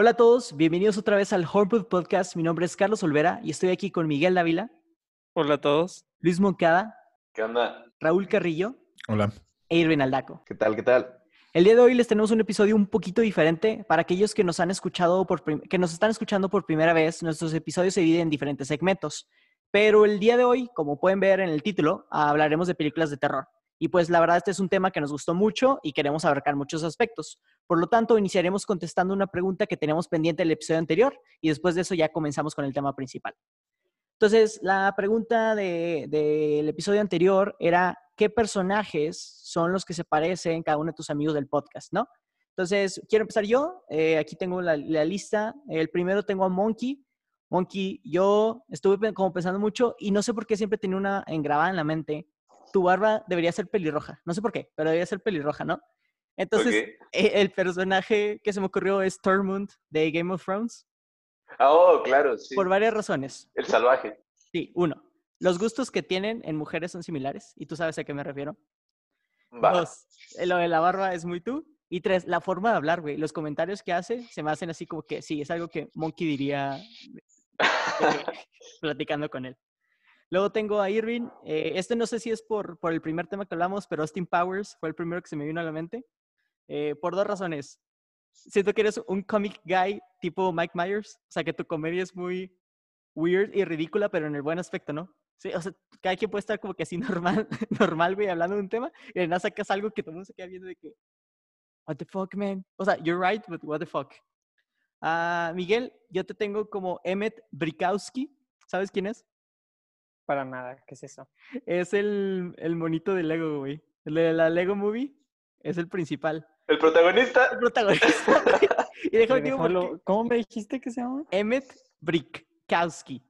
Hola a todos, bienvenidos otra vez al Hornwood Podcast. Mi nombre es Carlos Olvera y estoy aquí con Miguel Dávila, Hola a todos. Luis Moncada, ¿Qué onda? Raúl Carrillo Hola. e Irvin Aldaco. ¿Qué tal? ¿Qué tal? El día de hoy les tenemos un episodio un poquito diferente para aquellos que nos han escuchado por que nos están escuchando por primera vez. Nuestros episodios se dividen en diferentes segmentos, pero el día de hoy, como pueden ver en el título, hablaremos de películas de terror. Y pues la verdad este es un tema que nos gustó mucho y queremos abarcar muchos aspectos. Por lo tanto, iniciaremos contestando una pregunta que teníamos pendiente del episodio anterior y después de eso ya comenzamos con el tema principal. Entonces, la pregunta de- del episodio anterior era, ¿qué personajes son los que se parecen cada uno de tus amigos del podcast, no? Entonces, quiero empezar yo. Eh, aquí tengo la, lista. El primero tengo a Monkey. Monkey, yo estuve como pensando mucho y no sé por qué siempre tenía una engrabada en la mente. Tu barba debería ser pelirroja. No sé por qué, pero debería ser pelirroja, ¿no? Entonces, Ok. eh, el personaje que se me ocurrió es Tormund de Game of Thrones Ah, oh, claro, sí. por varias razones. El salvaje. Sí, uno, los gustos que tienen en mujeres son similares y tú sabes a qué me refiero. Va. Dos, lo de la barba es muy tú. Y tres, la forma de hablar, güey. Los comentarios que hace se me hacen así como que sí, es algo que Monkey diría eh, platicando con él. Luego tengo a Irving. eh, este no sé si es por, por el primer tema que hablamos, pero Austin Powers fue el primero que se me vino a la mente. eh, por dos razones. Siento que eres un comic guy tipo Mike Myers. O sea, que tu comedia es muy weird y ridícula, pero en el buen aspecto, ¿no? Sí, o sea, cada quien puede estar como que así normal, normal, güey, hablando de un tema, y de nada sacas algo que todo el mundo se queda viendo de que, what the fuck, man? O sea, you're right, but what the fuck. Ah, Miguel, yo te tengo como Emmet Brikowski, ¿sabes quién es? Para nada, ¿qué es eso? Es el, el monito de Lego, güey. El de la Lego Movie es el principal. El El protagonista. protagonista, güey. Y déjame digo dejó por lo- qué. ¿Cómo me dijiste que se llama? Emmet Brikowski.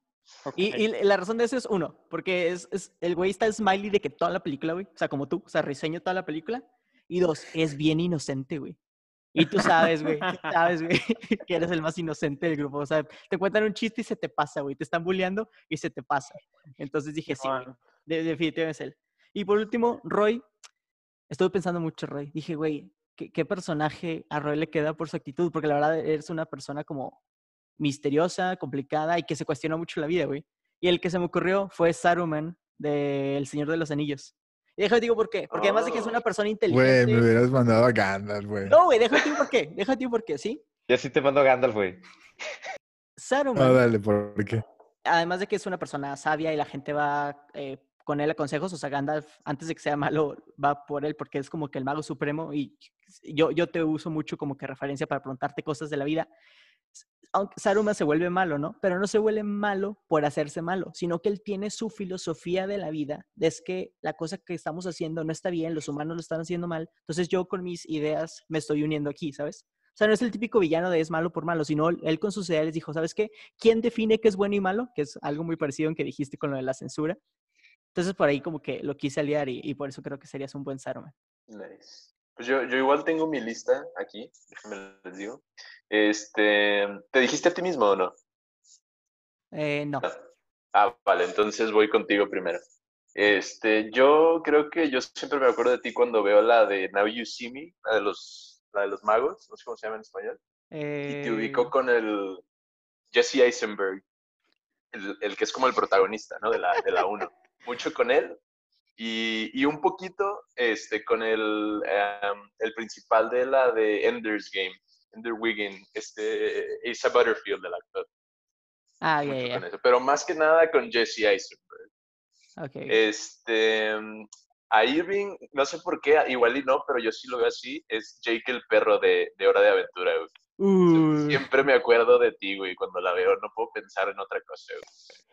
Y, y la razón de eso es uno, porque es, es- el güey está smiley de que toda la película, güey. O sea, como tú, o sea, risueño toda la película. Y dos, es bien inocente, güey. Y tú sabes, güey, tú sabes, güey, que eres el más inocente del grupo. O sea, te cuentan un chiste y se te pasa, güey. Te están bulleando y se te pasa. Entonces dije, sí, güey, Simón. de- definitivamente es él. Y por último, Roy. Estuve pensando mucho, Roy. Dije, güey, ¿qué, qué personaje a Roy le queda por su actitud? Porque la verdad eres una persona como misteriosa, complicada y que se cuestiona mucho la vida, güey. Y el que se me ocurrió fue Saruman de El Señor de los Anillos. Y déjame te digo por qué. Porque además de que es una persona Güey, inteligente. me hubieras mandado a Gandalf, güey. No, güey, déjate por qué. Déjate por qué, ¿sí? Ya sí te mando Gandalf, güey. Saruman, No, dale, ¿por qué? además de que es una persona sabia y la gente va eh, con él a consejos, o sea, Gandalf, antes de que sea malo, va por él porque es como que el mago supremo y yo, yo te uso mucho como que referencia para preguntarte cosas de la vida. Saruman se vuelve malo, ¿no? Pero no se vuelve malo por hacerse malo, sino que él tiene su filosofía de la vida, es que la cosa que estamos haciendo no está bien, los humanos lo están haciendo mal, entonces yo con mis ideas me estoy uniendo aquí, ¿sabes? O sea, no es el típico villano de es malo por malo, sino él con sus ideales dijo, ¿sabes qué? ¿quién define qué es bueno y malo? Que es algo muy parecido en que dijiste con lo de la censura. Entonces por ahí como que lo quise aliar y, y por eso creo que serías un buen Saruman. Nice. Pues yo, yo igual tengo mi lista aquí, déjame les digo. Este, ¿te dijiste a ti mismo o no? Eh, no. Ah, vale, entonces voy contigo primero. Este, yo creo que yo siempre me acuerdo de ti cuando veo la de Now You See Me, la de los, la de los magos, no sé cómo se llama en español. Y te Eh, con el Jesse Eisenberg, el, el que es como el protagonista, ¿no? De la, de la 1. Mucho con él y, y un poquito este, con el, em, el principal de la de Ender's Game, Ender Wiggin, este, Asa Butterfield, el actor. Ah, ya. eso, pero más que nada con Jesse Eisenberg. Ok. Este, a Irving, no sé por qué, igual y no, pero yo sí lo veo así, es Jake el perro de, de Hora de Aventura, güey. Uh, Siempre me acuerdo de ti, güey, cuando la veo, no puedo pensar en otra cosa, güey.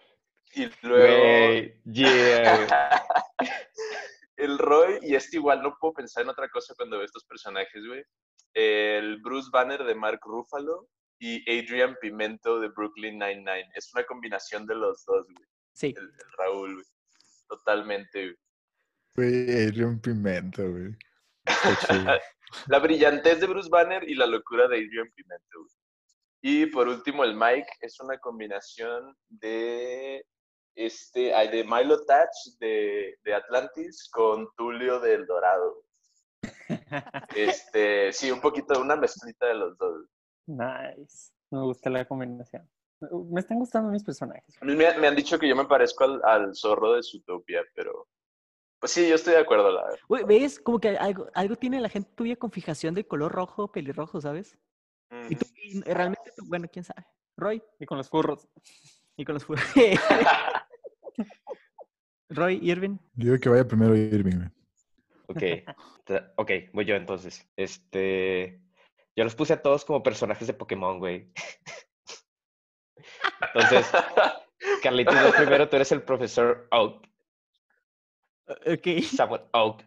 Y luego yeah, el Roy, y este igual, no puedo pensar en otra cosa cuando veo estos personajes, güey. El Bruce Banner de Mark Ruffalo y Adrian Pimento de Brooklyn Nine-Nine. Es una combinación de los dos, güey. sí. El, el Raúl, güey. Totalmente, güey. Güey, Adrian Pimento, güey. La brillantez de Bruce Banner y la locura de Adrian Pimento. güey. Y por último, el Mike es una combinación de este, hay de Milo Touch de, de Atlantis con Tulio del Dorado. Este, sí, un poquito, una mezclita de los dos. Nice. Me gusta la combinación. Me están gustando mis personajes. A mí me, me han dicho que yo me parezco al, al zorro de Zootopia, pero... Pues sí, yo estoy de acuerdo, la verdad. ¿ves? Como que algo, algo tiene la gente tuya con fijación de color rojo, pelirrojo, ¿sabes? Y tú, y realmente, tú- bueno, quién sabe. Roy, Y con los furros. y con los fu- Roy, Irving. Digo que vaya primero Irving, güey. Ok, ok, voy yo entonces. Este, yo los puse a todos como personajes de Pokémon, güey. Entonces, Carlitos, primero tú eres el profesor Oak, Ok. Samuel Oak.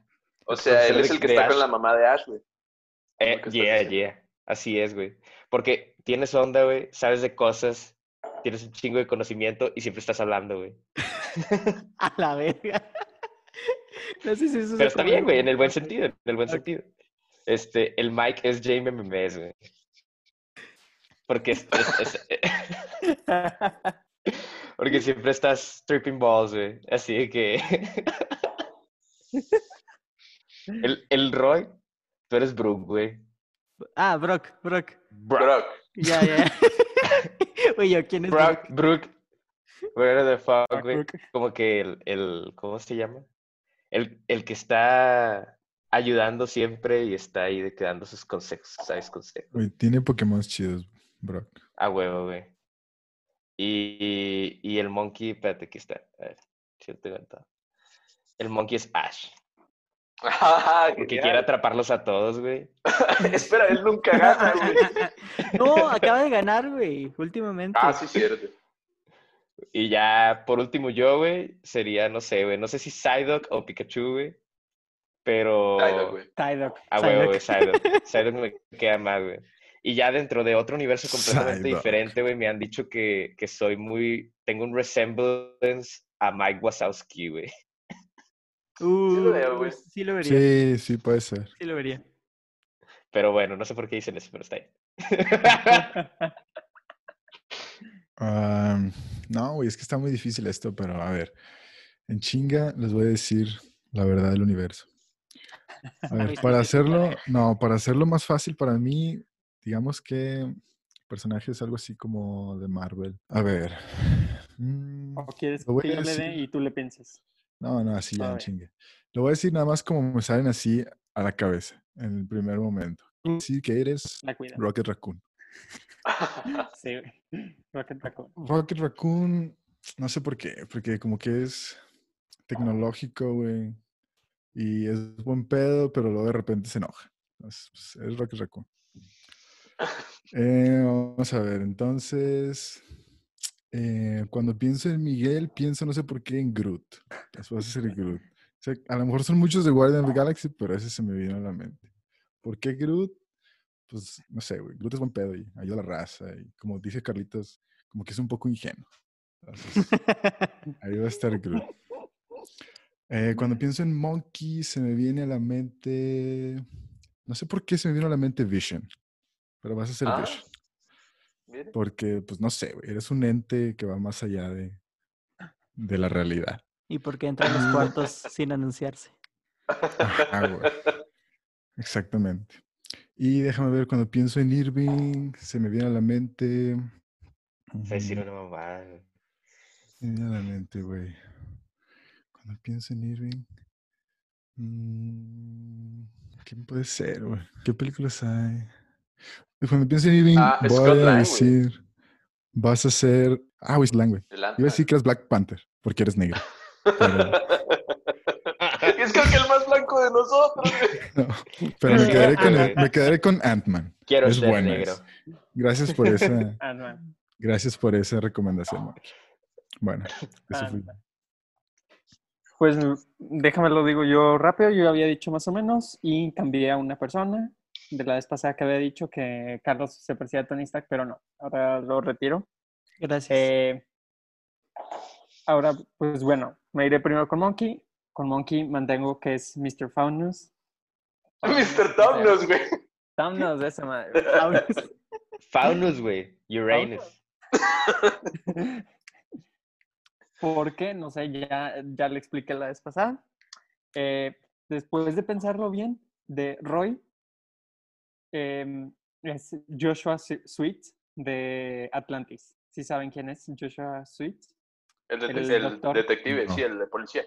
o sea, él es el que está con la mamá de Ash, güey. Eh, yeah, yeah. Así es, güey. Porque tienes onda, güey, sabes de cosas, tienes un chingo de conocimiento y siempre estás hablando, güey. A la verga. No sé si eso Pero está bien, güey, en el buen sentido. en el buen sentido. Este, el Mike es Jamie Memes, güey. Porque es, es- es- porque siempre estás tripping balls, güey. Así que el, el Roy, tú eres Brooke, güey. Ah, Brock, Brock. Brock. Ya, ya. Oye, yo, ¿quién es Brock, Brock? Brooke, where the fuck, güey. Brook. Como que el, el, ¿cómo se llama? El, el que está ayudando siempre y está ahí de que dando sus consejos, ¿sabes? Consejos. Güey, tiene Pokémon chidos, Brock. A huevo, güey. Y, y el monkey, espérate, aquí está. A ver. El monkey es Ash. Ah, Porque genial. quiere atraparlos a todos, güey. Espera, él nunca gana, güey. No, acaba de ganar, güey, últimamente. Ah, sí, cierto. Y ya, por último, yo, güey, sería, no sé, güey. No sé si Psyduck o Pikachu, güey. Pero. Psyduck, güey. Psyduck. A huevo, güey, Psyduck. Psyduck me queda más, güey. Y ya dentro de otro universo completamente Psyduck. diferente, güey, me han dicho que, que soy muy. Tengo un resemblance a Mike Wazowski, güey. Uh, lo veo, güey. sí lo vería. Sí. Sí, sí, puede ser. lo vería. Pero bueno, no sé por qué dicen eso, pero está ahí. Am, no, güey, es que está muy difícil esto, pero a ver. En chinga les voy a decir la verdad del universo. A ver, para hacerlo, no, para hacerlo más fácil para mí, digamos que el personaje es algo así como de Marvel. A ver. mm, ¿O quieres que yo le dé y tú le pienses? No, no, así ya en chingue. Lo voy a decir nada más como me salen así a la cabeza en el primer momento. Decir que eres La. Rocket Raccoon. Sí. Rocket Raccoon. Rocket Raccoon, no sé por qué, porque como que es tecnológico, güey. Y es buen pedo, pero luego de repente se enoja. Entonces, pues, es Rocket Raccoon. Eh, vamos a ver, entonces. eh, cuando pienso en Miguel, pienso no sé por qué en Groot. Eso va a ser Groot. O sea, a lo mejor son muchos de Guardian of the Galaxy, pero ese se me vino a la mente. ¿Por qué Groot? Pues no sé, güey. Groot es buen pedo y ayuda a la raza. Y como dice Carlitos, como que es un poco ingenuo. Entonces, ahí va a estar Groot. Eh, cuando pienso en Monkey, se me viene a la mente. No sé por qué se me vino a la mente Vision. Pero vas a ser Ah, Vision. mire. Porque, pues no sé, güey. Eres un ente que va más allá de, de la realidad. ¿Y por qué entra en los cuartos sin anunciarse? Ajá, güey. Exactamente. Y déjame ver, cuando pienso en Irving, se me viene a la mente. Es decir, ujú, una mamá. Se me viene a la mente, güey. Cuando pienso en Irving. mm, ¿Quién puede ser, güey? ¿Qué películas hay? Cuando pienso en Irving, Ah, voy Scott a Lang, decir. Vas a ser. Ah, güey, Lang, güey. Iba a decir que eres Black Panther, porque eres negro. Pero, es creo que el más blanco de nosotros, no, pero me quedaré con, me quedaré con Ant-Man. Quiero Es ser bueno negro. Gracias por esa, Ant-Man. gracias por esa recomendación, Mark. Bueno, eso fue. Pues déjame lo digo yo rápido. Yo había dicho más o menos y cambié a una persona. De la vez pasada que había dicho que Carlos se parecía a Tony Stark, pero no. Ahora lo retiro. Gracias. Eh, ahora, pues bueno, me iré primero con Monkey. Con Monkey mantengo que es Mr. Faunus. Mr. Tomnos, güey. Faunus, esa madre. Faunus, güey. Uranus. ¿Por qué? No sé, ya, ya le expliqué la vez pasada. Eh, después de pensarlo bien, de Roy, em, es Joshua Sweet de Atlantis. ¿Sí saben quién es Joshua Sweet? El, de- El detective, No. sí, el de policía.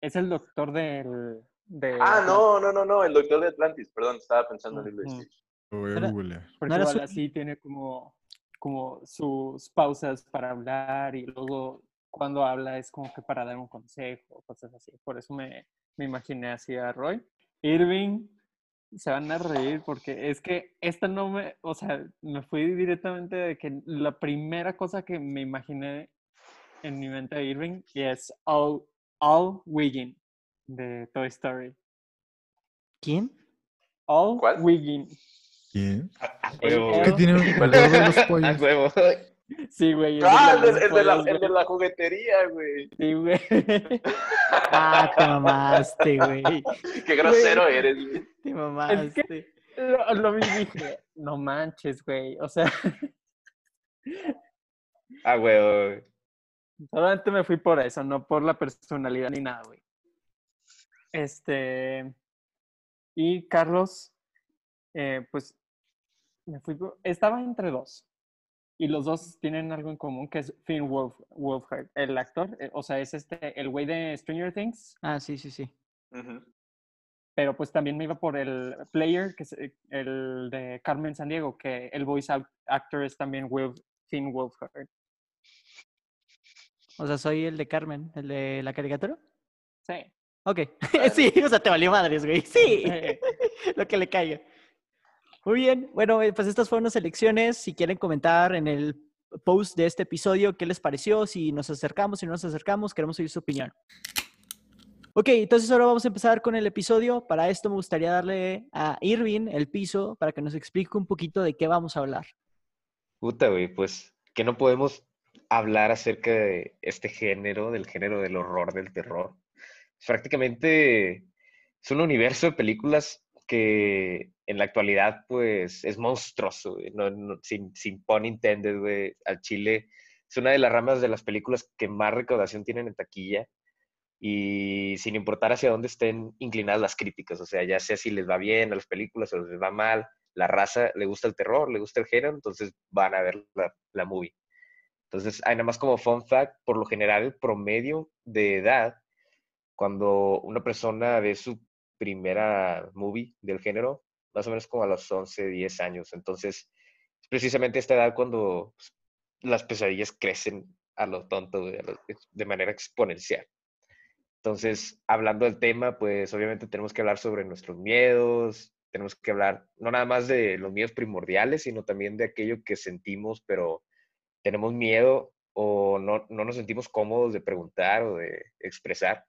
Es el doctor del... De Ah, no, no, no, no, el doctor de Atlantis, perdón, estaba pensando en Lilo y. Stitch. Lo voy a Era- googlear. Porque ¿No era igual su- así tiene como, como sus pausas para hablar y luego cuando habla es como que para dar un consejo, cosas así. Por eso me, me imaginé así a Roy. Irving, se van a reír porque es que esta no me, o sea, me fui directamente de que la primera cosa que me imaginé en mi mente de Irving es All, All Wiggin de Toy Story. ¿Quién? All ¿Cuál? Wiggin. ¿Quién? A El huevo. L. ¿Qué tiene un ¿Cuál color de los A pollos? huevo. Sí, güey. el de Ah, el de, el de la, el de güey. la juguetería, güey. Sí, güey. Ah, te mamaste, güey. Qué grosero eres, güey. Te mamaste. Lo, lo vi y dije, no manches, güey. O sea, A huevo. Solamente me fui por eso, no por la personalidad ni nada, güey. Este. Y Carlos, eh, pues, me fui por- Estaba entre dos. Y los dos tienen algo en común, que es Finn Wolf, Wolfhard, el actor. eh, O sea, es este, el güey de Stranger Things. Ah, sí, sí, sí. Pero pues también me iba por el player, que es eh, el de Carmen San Diego, que el voice act- actor es también Will, Finn Wolfhard. O sea, soy el de Carmen, el de la caricatura. Sí. Ok. sí, o sea, te valió madres, güey. Sí. Lo que le caiga. Muy bien. Bueno, eh, pues estas fueron las elecciones. Si quieren comentar en el post de este episodio qué les pareció, si nos acercamos, si no nos acercamos, queremos oír su opinión. Ok, entonces ahora vamos a empezar con el episodio. Para esto me gustaría darle a Irving el piso para que nos explique un poquito de qué vamos a hablar. Puta, güey, pues que no podemos hablar acerca de este género, del género del horror, del terror. Prácticamente es un universo de películas que en la actualidad, pues, es monstruoso, sin, sin pun intended, al chile. Es una de las ramas de las películas que más recaudación tienen en taquilla y sin importar hacia dónde estén inclinadas las críticas, o sea, ya sea si les va bien a las películas o les va mal, la raza le gusta el terror, le gusta el género, entonces van a ver la, la movie. Entonces, hay nada más como fun fact, por lo general el promedio de edad, cuando una persona ve su primera movie del género, más o menos como a los 11, 10 años. Entonces, es precisamente esta edad cuando pues, las pesadillas crecen a lo tonto, a lo- de manera exponencial. Entonces, hablando del tema, pues obviamente tenemos que hablar sobre nuestros miedos, tenemos que hablar no nada más de los miedos primordiales, sino también de aquello que sentimos, pero tenemos miedo o no, no nos sentimos cómodos de preguntar o de expresar.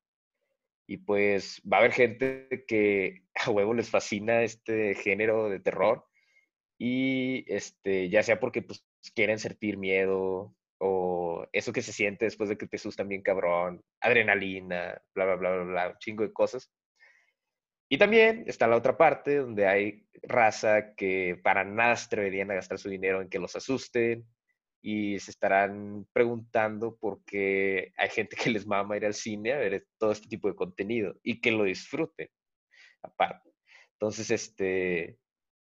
Y pues va a haber gente que a huevo les fascina este género de terror y este, ya sea porque pues, quieren sentir miedo o eso que se siente después de que te asustan bien cabrón, adrenalina, bla, bla, bla, bla, bla, un chingo de cosas. Y también está la otra parte donde hay raza que para nada se atreverían a gastar su dinero en que los asusten y se estarán preguntando por qué hay gente que les mama ir al cine a ver todo este tipo de contenido y que lo disfruten aparte. Entonces, este,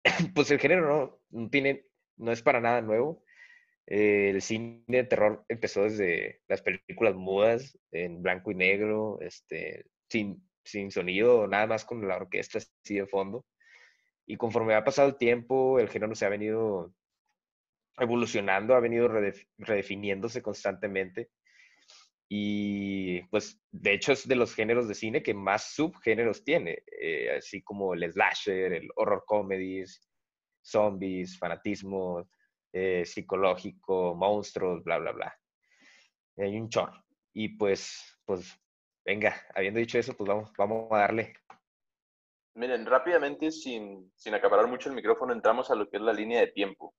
pues el género no, tiene, no es para nada nuevo. Eh, el cine de terror empezó desde las películas mudas, en blanco y negro, este, sin, sin sonido, nada más con la orquesta así de fondo. Y conforme ha pasado el tiempo, el género se ha venido evolucionando, ha venido redef- redefiniéndose constantemente. Y pues de hecho es de los géneros de cine que más subgéneros tiene, eh, así como el slasher, el horror comedies, zombies, fanatismo eh, psicológico, monstruos, bla, bla, bla. Hay un chorro. Y pues, pues, venga, habiendo dicho eso, pues vamos, vamos a darle. Miren, rápidamente, sin, sin acaparar mucho el micrófono, entramos a lo que es la línea de tiempo.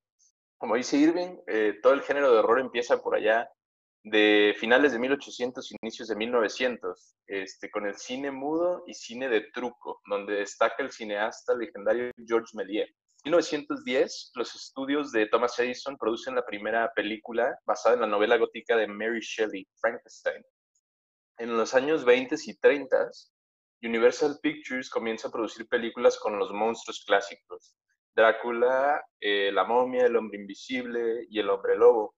Como dice Irving, eh, todo el género de horror empieza por allá de finales de 1800, inicios de 1900, este, con el cine mudo y cine de truco, donde destaca el cineasta legendario Georges Méliès. En 1910, los estudios de Thomas Edison producen la primera película basada en la novela gótica de Mary Shelley, Frankenstein. En los años 20 y 30, Universal Pictures comienza a producir películas con los monstruos clásicos, Drácula, eh, la momia, el hombre invisible y el hombre lobo.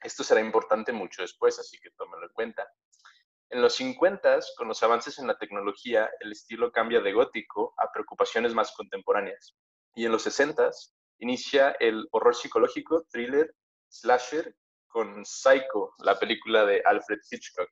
Esto será importante mucho después, así que tómenlo en cuenta. En los 50, con los avances en la tecnología, el estilo cambia de gótico a preocupaciones más contemporáneas. Y en los 60, inicia el horror psicológico, thriller, slasher, con Psycho, la película de Alfred Hitchcock.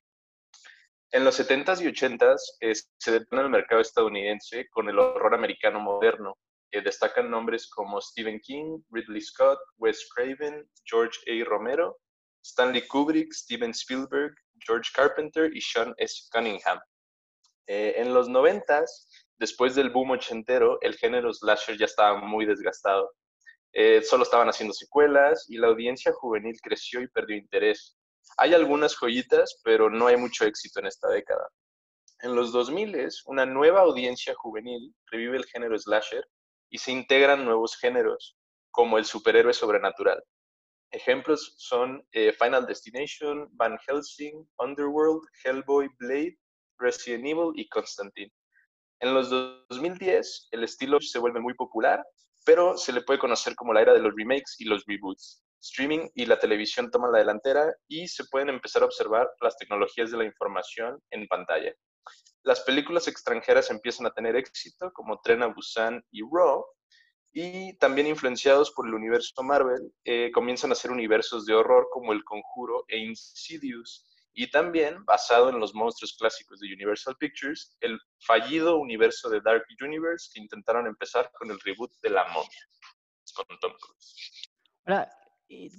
En los 70s y 80s se detona el mercado estadounidense con el horror americano moderno. Que destacan nombres como Stephen King, Ridley Scott, Wes Craven, George A. Romero, Stanley Kubrick, Steven Spielberg, George Carpenter y Sean S. Cunningham. Eh, en los 90s, después del boom ochentero, el género slasher ya estaba muy desgastado. Eh, solo estaban haciendo secuelas y la audiencia juvenil creció y perdió interés. Hay algunas joyitas, pero no hay mucho éxito en esta década. En los 2000, una nueva audiencia juvenil revive el género slasher y se integran nuevos géneros, como el superhéroe sobrenatural. Ejemplos son eh, Final Destination, Van Helsing, Underworld, Hellboy, Blade, Resident Evil y Constantine. En los 2010, el estilo se vuelve muy popular, pero se le puede conocer como la era de los remakes y los reboots streaming y la televisión toman la delantera y se pueden empezar a observar las tecnologías de la información en pantalla. Las películas extranjeras empiezan a tener éxito, como Tren a Busan y Raw, y también influenciados por el universo Marvel, eh, comienzan a ser universos de horror como El Conjuro e Insidious, y también, basado en los monstruos clásicos de Universal Pictures, el fallido universo de Dark Universe que intentaron empezar con el reboot de La Momia, con Tom Cruise. Ahora,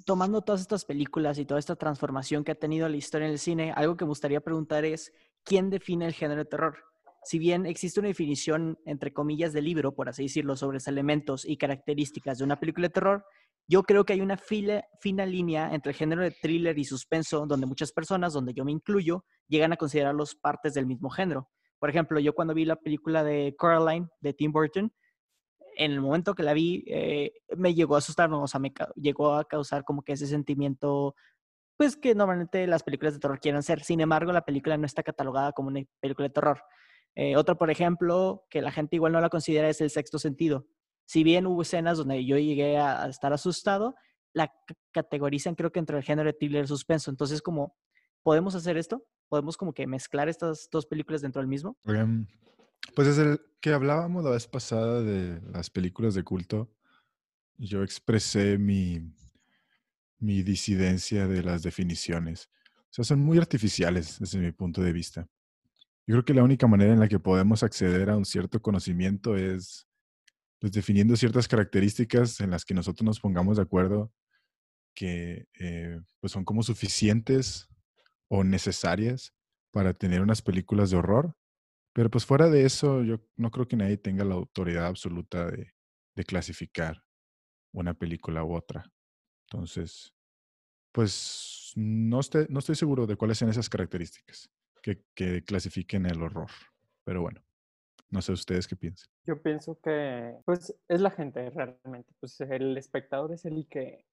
tomando todas estas películas y toda esta transformación que ha tenido la historia en el cine, algo que me gustaría preguntar es, ¿quién define el género de terror? Si bien existe una definición, entre comillas, de libro, por así decirlo, sobre los elementos y características de una película de terror, yo creo que hay una fina línea entre el género de thriller y suspenso, donde muchas personas, donde yo me incluyo, llegan a considerarlos partes del mismo género. Por ejemplo, yo cuando vi la película de Coraline de Tim Burton, en el momento que la vi, eh, me llegó a asustar, o sea, me llegó a causar como que ese sentimiento, pues que normalmente las películas de terror quieren ser. Sin embargo, la película no está catalogada como una película de terror. Eh, otro, por ejemplo, que la gente igual no la considera es el sexto sentido. Si bien hubo escenas donde yo llegué a, estar asustado, la categorizan creo que entre el género de thriller suspenso. Entonces, como, ¿podemos hacer esto? ¿Podemos como que mezclar estas dos películas dentro del mismo? Em, pues desde el que hablábamos la vez pasada de las películas de culto, yo expresé mi, mi disidencia de las definiciones. O sea, son muy artificiales desde mi punto de vista. Yo creo que la única manera en la que podemos acceder a un cierto conocimiento es pues, definiendo ciertas características en las que nosotros nos pongamos de acuerdo que eh, pues son como suficientes o necesarias para tener unas películas de horror pero pues fuera de eso, yo no creo que nadie tenga la autoridad absoluta de, clasificar una película u otra. Entonces, pues no, estoy, no estoy seguro de cuáles son esas características que, que clasifiquen el horror. Pero bueno, no sé ustedes qué piensan. Yo pienso que, pues, es la gente realmente. Pues el espectador es el que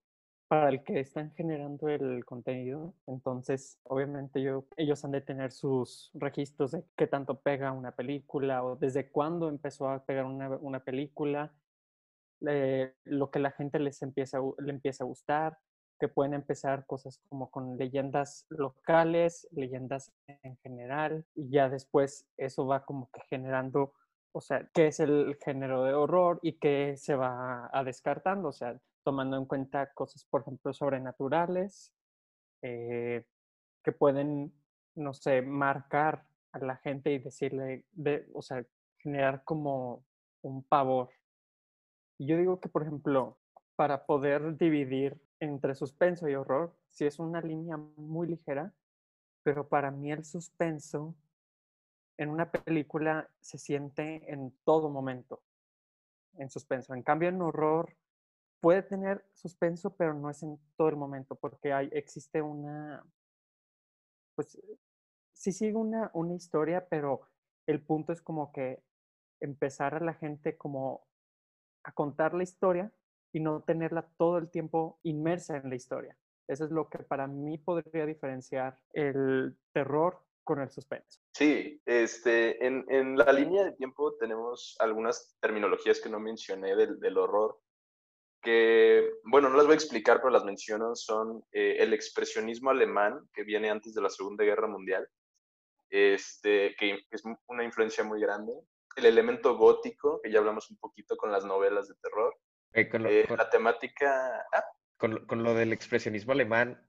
para el que están generando el contenido. Entonces, obviamente yo, ellos han de tener sus registros de qué tanto pega una película o desde cuándo empezó a pegar una, una película, lo que la gente les empieza, le empieza a gustar, que pueden empezar cosas como con leyendas locales, leyendas en general, y ya después eso va como que generando, o sea, qué es el género de horror y qué se va a descartando, o sea, tomando en cuenta cosas, por ejemplo, sobrenaturales, eh, que pueden, no sé, marcar a la gente y decirle, de, o sea, generar como un pavor. Yo digo que, por ejemplo, para poder dividir entre suspenso y horror, si es una línea muy ligera, pero para mí el suspenso en una película se siente en todo momento, en suspenso. En cambio, en horror puede tener suspenso, pero no es en todo el momento, porque hay, existe una, pues sí sigue una, una historia, pero el punto es como que empezar a la gente como a contar la historia y no tenerla todo el tiempo inmersa en la historia. Eso es lo que para mí podría diferenciar el terror con el suspenso. Sí, este, en, en la línea de tiempo tenemos algunas terminologías que no mencioné del, del horror, que, bueno, no las voy a explicar, pero las menciono, son eh, el expresionismo alemán, que viene antes de la Segunda Guerra Mundial, este, que es una influencia muy grande, el elemento gótico, que ya hablamos un poquito con las novelas de terror, Eh, con, lo, eh, con- la temática... ah, con lo- con lo del expresionismo alemán,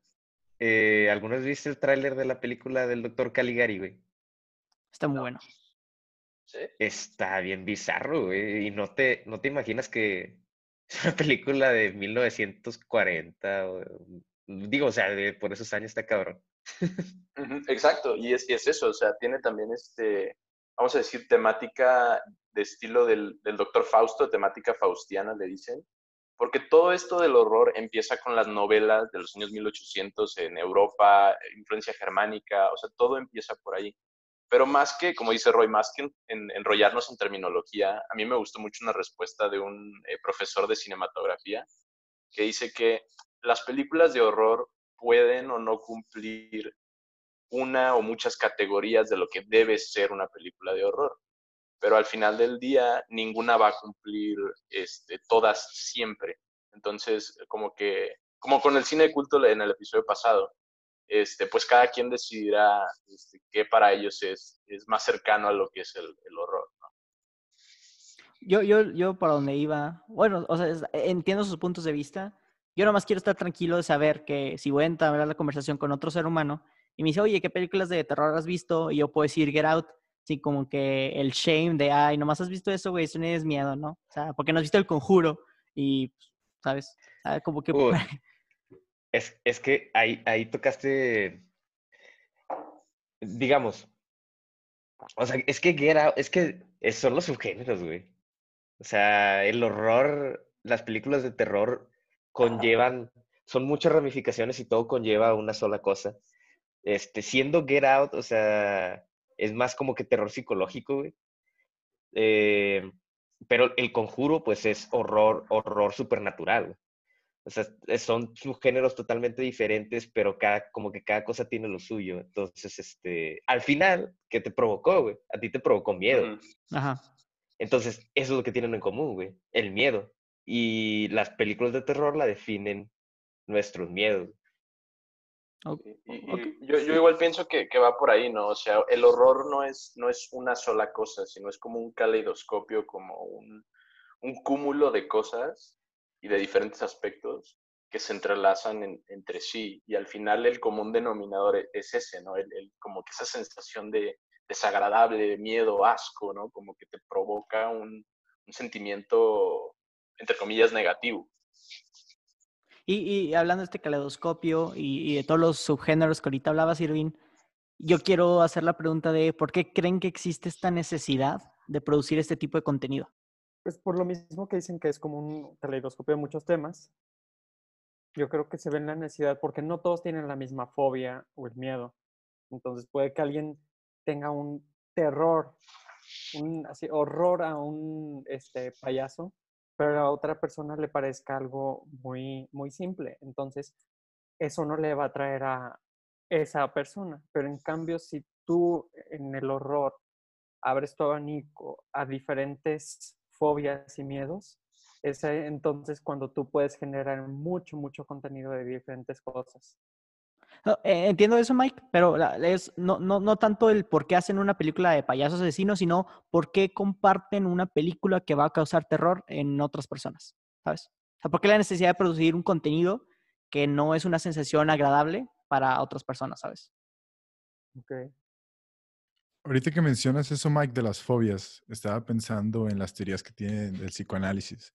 eh, ¿alguna vez viste el tráiler de la película del doctor Caligari, güey? Está muy No. bueno. ¿sí? Está bien bizarro, güey. Y no te, no te imaginas que es una película de 1940. o- digo, o sea, de- por esos años está cabrón. Exacto, y es, y es eso, o sea, tiene también este, vamos a decir, temática de estilo del, doctor Fausto, temática faustiana, le dicen, porque todo esto del horror empieza con las novelas de los años 1800 en Europa, influencia germánica, o sea, todo empieza por ahí. Pero más que, como dice Roy, más en- en- enrollarnos en terminología, a mí me gustó mucho una respuesta de un eh, profesor de cinematografía que dice que las películas de horror pueden o no cumplir una o muchas categorías de lo que debe ser una película de horror. Pero al final del día, ninguna va a cumplir este, todas siempre. Entonces, como que, como con el cine de culto en el episodio pasado, este, pues cada quien decidirá este, qué para ellos es, es más cercano a lo que es el, horror. Yo, yo, yo para donde iba, bueno, o sea, entiendo sus puntos de vista. Yo nomás quiero estar tranquilo de saber que si voy a entablar la conversación con otro ser humano y me dice, oye, ¿qué películas de terror has visto? Y yo puedo decir Get Out, sin como que el shame de, ay, nomás has visto eso, güey, eso no es miedo, ¿no? O sea, porque no has visto El Conjuro y, pues, ¿sabes? Ah, Como que... Es, es que ahí, ahí tocaste, digamos, o sea, es que Get Out- es que son los subgéneros, güey. O sea, el horror, las películas de terror conllevan, son muchas ramificaciones y todo conlleva una sola cosa. Este, siendo Get Out, o sea, es más como que terror psicológico, güey. Eh, pero el conjuro, pues, es horror, horror supernatural, güey. O sea, son subgéneros totalmente diferentes, pero cada, como que cada cosa tiene lo suyo. Entonces, este, al final, ¿qué te provocó, güey? A ti te provocó miedo. Ajá. Entonces, eso es lo que tienen en común, güey, el miedo. Y las películas de terror la definen nuestros miedos. O- Y- yo, yo igual pienso que, que va por ahí, ¿no? O sea, el horror no es, no es una sola cosa, sino es como un caleidoscopio, como un, un cúmulo de cosas y de diferentes aspectos que se entrelazan en- entre sí. Y al final el común denominador e- es ese, ¿no? El, el- como que esa sensación de desagradable, miedo, asco, ¿no? Como que te provoca un, un sentimiento, entre comillas, negativo. Y, hablando de este caleidoscopio y, de todos los subgéneros que ahorita hablabas, Irving, yo quiero hacer la pregunta de por qué creen que existe esta necesidad de producir este tipo de contenido. Pues por lo mismo que dicen que es como un caleidoscopio de muchos temas, yo creo que se ve en la necesidad porque no todos tienen la misma fobia o el miedo. Entonces puede que alguien tenga un terror, un así, horror a un este, payaso, pero a otra persona le parezca algo muy, muy simple. Entonces, eso no le va a atraer a esa persona. Pero en cambio, si tú en el horror abres tu abanico a diferentes fobias y miedos, es entonces cuando tú puedes generar mucho, mucho contenido de diferentes cosas. No, eh, entiendo eso, Mike, pero la- es no, no, no tanto el por qué hacen una película de payasos asesinos, sino por qué comparten una película que va a causar terror en otras personas, ¿sabes? O sea, ¿por qué la necesidad de producir un contenido que no es una sensación agradable para otras personas, ¿sabes? Okay. Ahorita que mencionas eso, Mike, de las fobias, estaba pensando en las teorías que tiene del psicoanálisis.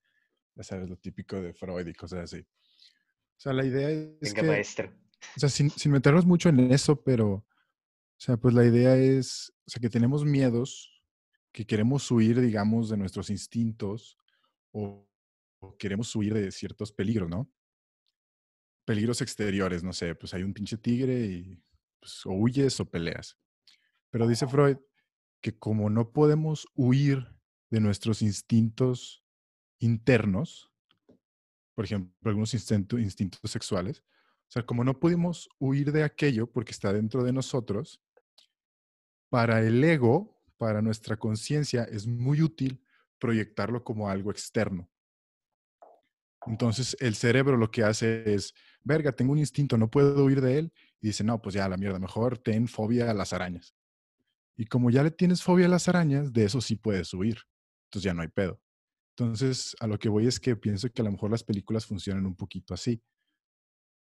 Ya sabes, lo típico de Freud y cosas así. O sea, la idea es Venga, que, maestro. O sea, sin, sin meternos mucho en eso, pero, o sea, pues la idea es, o sea, que tenemos miedos, que queremos huir, digamos, de nuestros instintos o, o queremos huir de ciertos peligros, ¿no? Peligros exteriores, no sé, pues hay un pinche tigre y pues, o huyes o peleas. Pero dice Freud que como no podemos huir de nuestros instintos internos, por ejemplo, algunos instinto- instintos sexuales, o sea, como no pudimos huir de aquello porque está dentro de nosotros, para el ego, para nuestra conciencia, es muy útil proyectarlo como algo externo. Entonces, el cerebro lo que hace es, verga, tengo un instinto, no puedo huir de él. Y dice, no, pues ya, la mierda, mejor ten fobia a las arañas. Y como ya le tienes fobia a las arañas, de eso sí puedes huir. Entonces ya no hay pedo. Entonces, a lo que voy es que pienso que a lo mejor las películas funcionan un poquito así.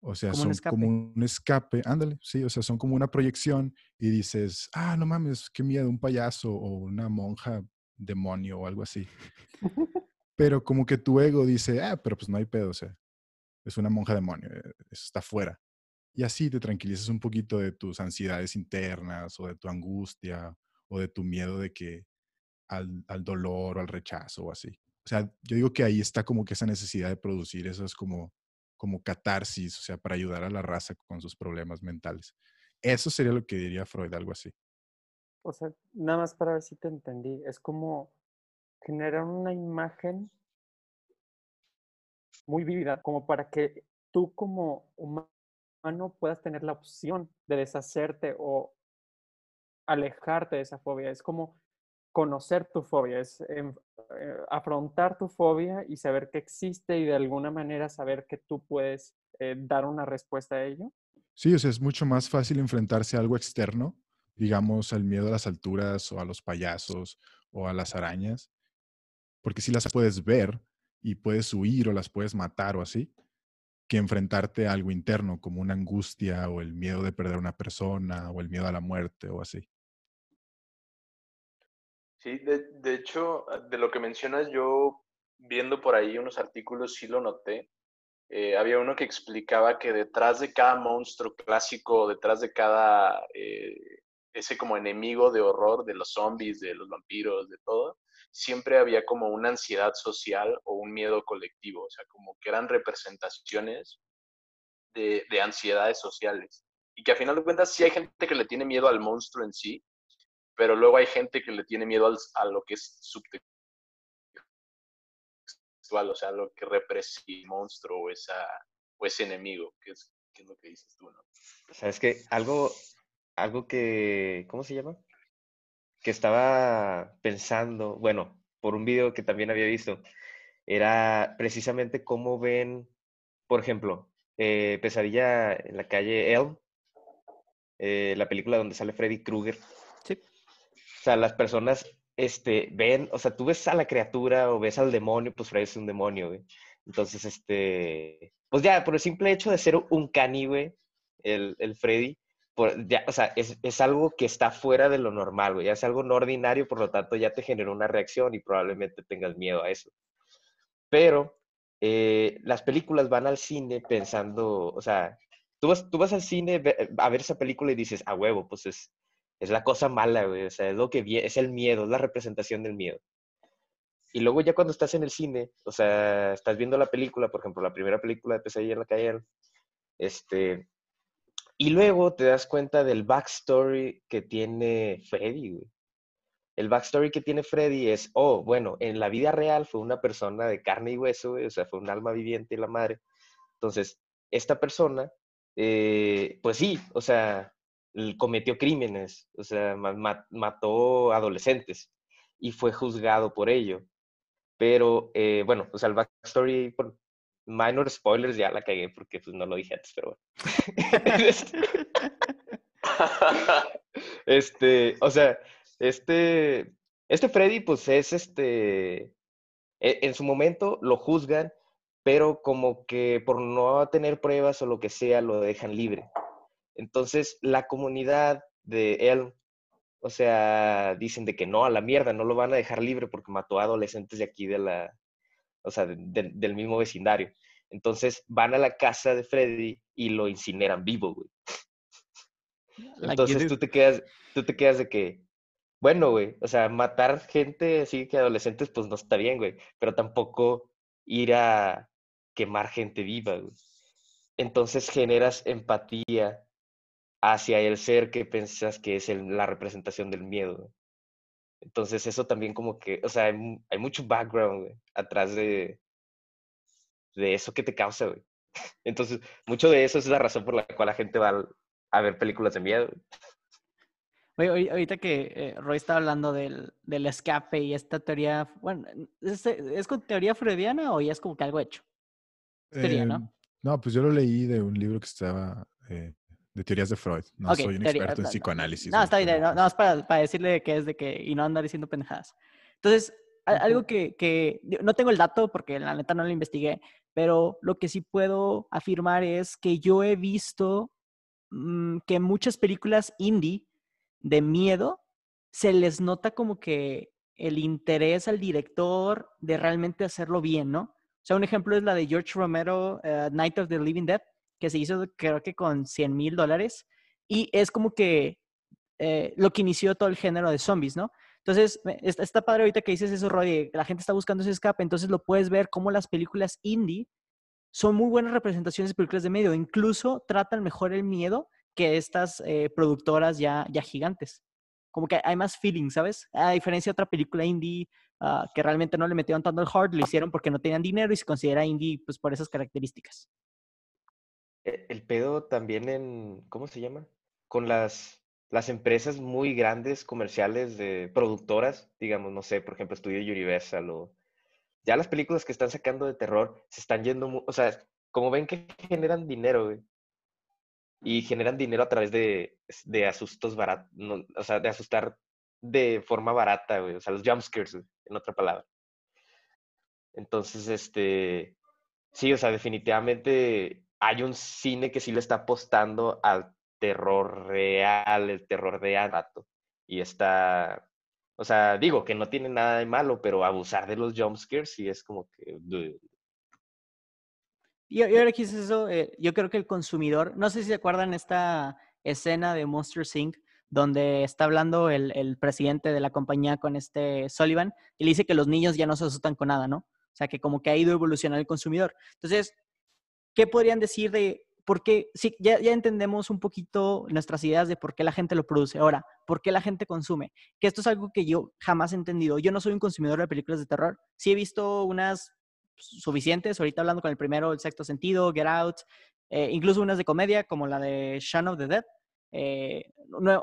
O sea, Como un son escape. como un escape, ándale, sí, o sea, son como una proyección y dices, ah, no mames, qué miedo, un payaso o una monja demonio o algo así. Pero como que tu ego dice, ah, pero pues no hay pedo, o sea, es una monja demonio, eh, eso está fuera. Y así te tranquilizas un poquito de tus ansiedades internas o de tu angustia o de tu miedo de que al, al dolor o al rechazo o así. O sea, yo digo que ahí está como que esa necesidad de producir esas como, como catarsis, o sea, para ayudar a la raza con sus problemas mentales. Eso sería lo que diría Freud, algo así. O sea, nada más para ver si te entendí. Es como generar una imagen muy vívida, como para que tú como humano puedas tener la opción de deshacerte o alejarte de esa fobia. Es como conocer tu fobia, es em, eh, afrontar tu fobia y saber que existe y de alguna manera saber que tú puedes eh, dar una respuesta a ello. Sí, o sea, es mucho más fácil enfrentarse a algo externo, digamos, al miedo a las alturas o a los payasos o a las arañas, porque sí las puedes ver y puedes huir o las puedes matar o así, que enfrentarte a algo interno como una angustia o el miedo de perder a una persona o el miedo a la muerte o así. Sí, de, de hecho, de lo que mencionas, yo viendo por ahí unos artículos sí lo noté. Eh, había uno que explicaba que detrás de cada monstruo clásico, detrás de cada eh, ese como enemigo de horror de los zombies, de los vampiros, de todo, siempre había como una ansiedad social o un miedo colectivo, o sea, como que eran representaciones de, de ansiedades sociales. Y que a final de cuentas sí hay gente que le tiene miedo al monstruo en sí, pero luego hay gente que le tiene miedo a lo que es subtextual, o sea, lo que representa monstruo o, esa, o ese enemigo, que es, que lo que dices tú, ¿no? ¿Sabes qué? Algo, algo que, ¿cómo se llama? Que estaba pensando, bueno, por un video que también había visto, era precisamente cómo ven, por ejemplo, eh, Pesadilla en la calle Elm, eh, la película donde sale Freddy Krueger. Sea, las personas este, ven, o sea, tú ves a la criatura o ves al demonio, pues Freddy es un demonio, güey. Entonces, este, pues ya, por el simple hecho de ser un cani, güey, el, el Freddy, por, ya, o sea, es, es algo que está fuera de lo normal, güey, ya es algo no ordinario, por lo tanto ya te generó una reacción y probablemente tengas miedo a eso. Pero eh, las películas van al cine pensando, o sea, tú vas, tú vas al cine a ver esa película y dices, a huevo, pues es, es la cosa mala, güey, o sea, es lo que es el miedo, es la representación del miedo. Y luego ya cuando estás en el cine, o sea, estás viendo la película, por ejemplo, la primera película de Pesadilla en la calle, este, y luego te das cuenta del backstory que tiene Freddy, güey. El backstory que tiene Freddy es, oh, bueno, en la vida real fue una persona de carne y hueso, güey, o sea, fue un alma viviente y la madre. Entonces, esta persona, eh, pues sí, o sea, cometió crímenes, o sea, ma- ma- mató adolescentes y fue juzgado por ello. Pero, eh, bueno, o sea, el backstory, por minor spoilers, ya la cagué porque pues no lo dije antes, pero bueno. Este- este, o sea, este, este Freddy, pues es este, e- en su momento lo juzgan, pero como que por no tener pruebas o lo que sea, lo dejan libre. Entonces, la comunidad de él, o sea, dicen de que no, a la mierda, no lo van a dejar libre porque mató a adolescentes de aquí de la, o sea, de- de- del mismo vecindario. Entonces, van a la casa de Freddy y lo incineran vivo, güey. Entonces tú te quedas, tú te quedas de que, bueno, güey, o sea, matar gente así que adolescentes, pues no está bien, güey, pero tampoco ir a quemar gente viva, güey. Entonces generas empatía hacia el ser que piensas que es el- la representación del miedo. Entonces eso también como que, o sea, hay, hay mucho background, güey, atrás de, de eso que te causa, güey. Entonces, mucho de eso es la razón por la cual la gente va a ver películas de miedo. Oye, ahori- ahorita que eh, Roy está hablando del, del escape y esta teoría, bueno, ¿es, ¿es con teoría freudiana o ya es como que algo hecho? Teoría, ¿no? Em, no, pues yo lo leí de un libro que estaba eh, de teorías de Freud. No soy un teoría- experto en no, psicoanálisis. No, está bien, no, no, es para, para decirle que es de que, y no andar diciendo pendejadas. Entonces, algo que, que, no tengo el dato porque la neta no lo investigué, pero lo que sí puedo afirmar es que yo he visto mm, que muchas películas indie de miedo se les nota como que el interés al director de realmente hacerlo bien, ¿no? O sea, un ejemplo es la de George Romero, eh, Night of the Living Dead, que se hizo creo que con 100 mil dólares y es como que eh, lo que inició todo el género de zombies, ¿no? Entonces, está, padre ahorita que dices eso, Roy, la gente está buscando ese escape, entonces lo puedes ver como las películas indie son muy buenas representaciones de películas de miedo, incluso tratan mejor el miedo que estas eh, productoras ya, ya gigantes. Como que hay más feeling, ¿sabes? A diferencia de otra película indie ah, que realmente no le metieron tanto el hard, lo hicieron porque no tenían dinero y se considera indie pues por esas características. E- El pedo también en, ¿cómo se llama? Con las, las empresas muy grandes comerciales de productoras, digamos, no sé, por ejemplo, Estudio Universal o ya las películas que están sacando de terror se están yendo, o sea, como ven que generan dinero, güey, y generan dinero a través de, de asustos baratos, o sea, de asustar de forma barata, güey, o sea, los jumpscares, en otra palabra. Entonces, este, sí, o sea, definitivamente hay un cine que sí le está apostando al terror real, el terror de rato. Y está, o sea, digo que no tiene nada de malo, pero abusar de los jumpscares sí es como que... Y, ahora que dices eso, eh, yo creo que el consumidor, no sé si se acuerdan esta escena de Monster Inc., donde está hablando el, el presidente de la compañía con este Sullivan y le dice que los niños ya no se asustan con nada, ¿no? O sea, que como que ha ido evolucionando el consumidor. Entonces, ¿qué podrían decir de por qué? Sí, ya, ya entendemos un poquito nuestras ideas de por qué la gente lo produce. Ahora, ¿por qué la gente consume? Que esto es algo que yo jamás he entendido. Yo no soy un consumidor de películas de terror. Sí he visto unas suficientes. Ahorita hablando con el primero, El Sexto Sentido, Get Out, eh, incluso unas de comedia como la de Shaun of the Dead, eh,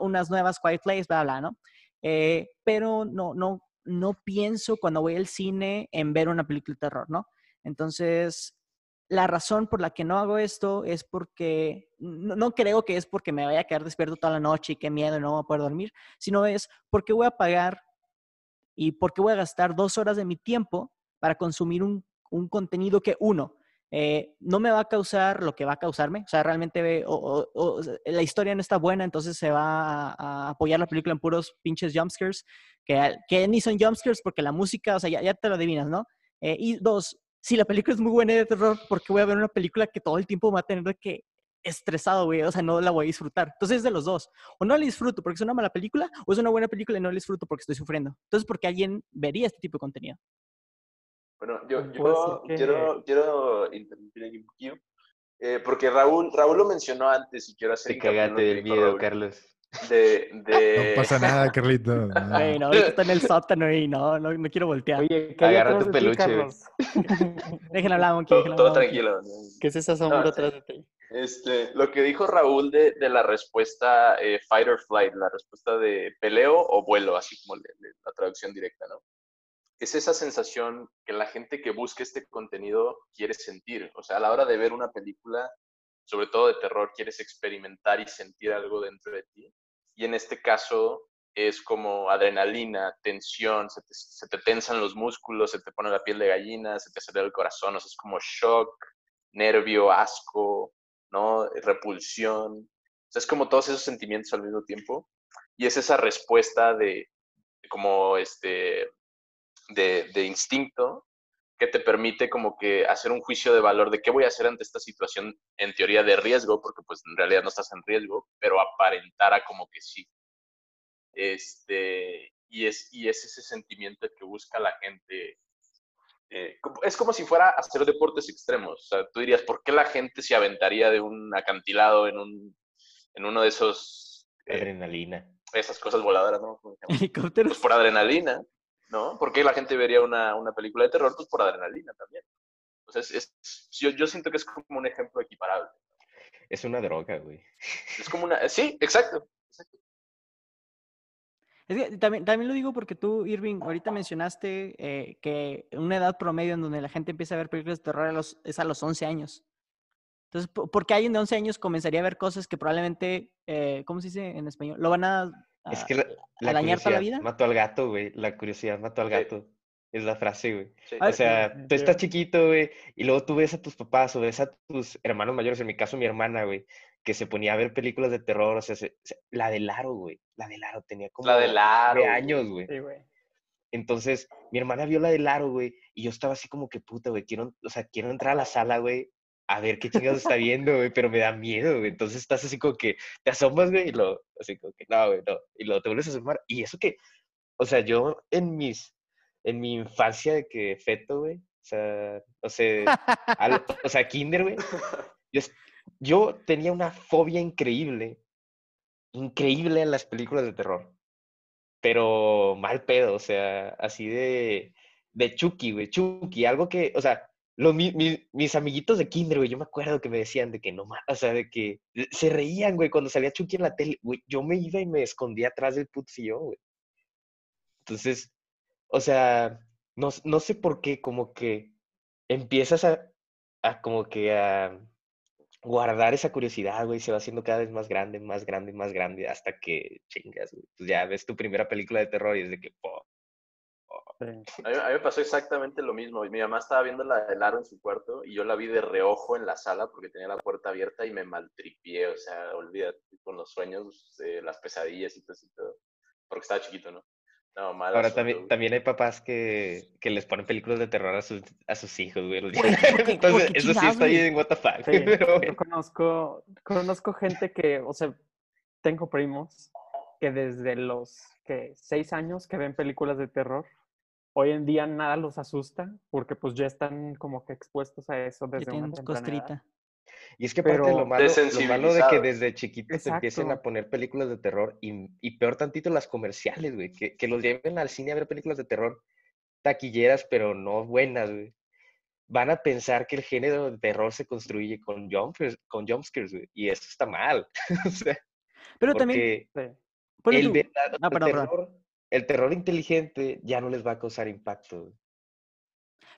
unas nuevas Quiet Place, bla, bla, ¿no? Eh, pero no, no, no pienso cuando voy al cine en ver una película de terror, ¿no? Entonces, la razón por la que no hago esto es porque, no, creo que es porque me vaya a quedar despierto toda la noche y qué miedo no voy a poder dormir, sino es porque voy a pagar y porque voy a gastar dos horas de mi tiempo para consumir un, un contenido que, uno, eh, no me va a causar lo que va a causarme. O sea, realmente o- la historia no está buena, entonces se va a, a apoyar la película en puros pinches jumpscares, que, que ni son jumpscares porque la música, o sea, ya, ya te lo adivinas, ¿no? Eh, y dos, si la película es muy buena y de terror, ¿por qué voy a ver una película que todo el tiempo me va a tener de que estresado, güey? O sea, no la voy a disfrutar. Entonces es de los dos. O no la disfruto porque es una mala película, o es una buena película y no la disfruto porque estoy sufriendo. Entonces, ¿por qué alguien vería este tipo de contenido? Bueno, yo, que- quiero, quiero interrumpir aquí un poquillo. eh, porque Raúl, Raúl lo mencionó antes y quiero hacer Te cagaste que del miedo, Raúl, Carlos. De, de... No pasa nada, Carlito. no. Güey, no, está en el sótano y no, no, no quiero voltear. Oye, ¿qué Agarra tu peluche? Déjenlo hablar, Monkey. todo, todo tranquilo. ¿Qué es esa sombra No, atrás de ti? Este, lo que dijo Raúl de, de la respuesta eh, fight or flight, la respuesta de peleo o vuelo, así como le- le- la traducción directa, ¿no? Es esa sensación que la gente que busca este contenido quiere sentir. O sea, a la hora de ver una película, sobre todo de terror, quieres experimentar y sentir algo dentro de ti. Y en este caso es como adrenalina, tensión, se te, tensan los músculos, se te pone la piel de gallina, se te acelera el corazón, o sea, es como shock, nervio, asco, ¿no? Repulsión. O sea, es como todos esos sentimientos al mismo tiempo. Y es esa respuesta de, de como este, de, de instinto que te permite como que hacer un juicio de valor de qué voy a hacer ante esta situación en teoría de riesgo, porque pues en realidad no estás en riesgo, pero aparentara como que sí. Este, y, es, y es ese sentimiento que busca la gente. eh, es como si fuera hacer deportes extremos. O sea, tú dirías, ¿por qué la gente se aventaría de un acantilado en, un, en uno de esos, eh, Adrenalina. esas cosas voladoras, ¿no? Helicópteros. Pues por adrenalina, ¿no? ¿Por qué la gente vería una, una película de terror? Pues por adrenalina también. O sea, es, es- yo, yo siento que es como un ejemplo equiparable. Es una droga, güey. Es como una... Sí, exacto. exacto. Es que también, también lo digo porque tú, Irving, ahorita mencionaste eh, que una edad promedio en donde la gente empieza a ver películas de terror a los- es a los 11 años. Entonces, po- ¿por qué alguien de 11 años comenzaría a ver cosas que probablemente, eh, ¿cómo se dice en español? Lo van a, Es que la, la dañar toda la curiosidad vida? mató al gato, güey. La curiosidad mató al Sí. gato. Es la frase, güey. Sí. O sea, sí, tú estás chiquito, güey, y luego tú ves a tus papás o ves a tus hermanos mayores, en mi caso mi hermana, güey, que se ponía a ver películas de terror, o sea, se- se- la de Laro, güey, la de Laro tenía como La de años, güey. Sí, güey. Entonces, mi hermana vio la de Laro, güey, y yo estaba así como que puta, güey, quiero, o sea, quiero entrar a la sala, güey, a ver qué chingados está viendo, güey, pero me da miedo, güey. Entonces estás así como que te asomas, güey, y lo, así como que, no, güey, no, y luego te vuelves a asomar. Y eso que, o sea, yo en mis, en mi infancia de que feto, güey, o sea, al- o sea, kinder, güey, yo, yo tenía una fobia increíble, increíble en las películas de terror, pero mal pedo, o sea, así de, de Chucky, güey, Chucky, algo que, o sea, los, mi- mi- mis amiguitos de kinder, güey, yo me acuerdo que me decían de que no más, o sea, de que se reían, güey, cuando salía Chucky en la tele, güey, yo me iba y me escondía atrás del sillón, güey. Entonces, o sea, no, no sé por qué, como que empiezas a, a como que a guardar esa curiosidad, güey, se va haciendo cada vez más grande, más grande, más grande, hasta que chingas, güey. Pues ya ves tu primera película de terror y es de que, po, Sí. A mí, a mí me pasó exactamente lo mismo. Mi mamá estaba viendo la del aro en su cuarto y yo la vi de reojo en la sala porque tenía la puerta abierta y me maltripié. O sea, olvídate con los sueños, eh, las pesadillas y todo, eso y todo. Porque estaba chiquito, ¿no? No, mal Ahora también, también hay papás que, que les ponen películas de terror a sus, a sus hijos, güey. los Güey, llevan. ¿por qué- Entonces, eso sí está what the fuck. Sí, Pero yo conozco, conozco gente que, o sea, tengo primos que desde los que seis años que ven películas de terror, hoy en día nada los asusta porque pues ya están como que expuestos a eso desde una tienen temprana edad. costrita. Y es que parte de lo Pero- malo, lo malo de que desde chiquitos empiecen a poner películas de terror y, y peor tantito las comerciales, güey. Que, que los lleven al cine a ver películas de terror taquilleras, pero no buenas, güey. Van a pensar que el género de terror se construye con jumpscares, con jumpscares, güey. Y eso está mal. o sea, Pero también, Sí. el, Ah, perdón, terror, el terror inteligente ya no les va a causar impacto.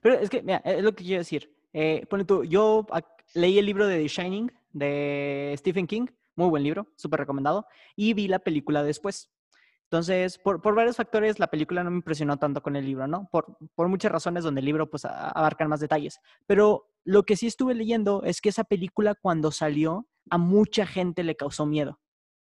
Pero es que, mira, es lo que quiero decir. Eh, ponle tú, yo leí el libro de The Shining de Stephen King, muy buen libro, súper recomendado, y vi la película después. Entonces, por, por varios factores, la película no me impresionó tanto con el libro, ¿no? Por, por muchas razones donde el libro, pues, abarcan más detalles. Pero lo que sí estuve leyendo es que esa película, cuando salió, a mucha gente le causó miedo.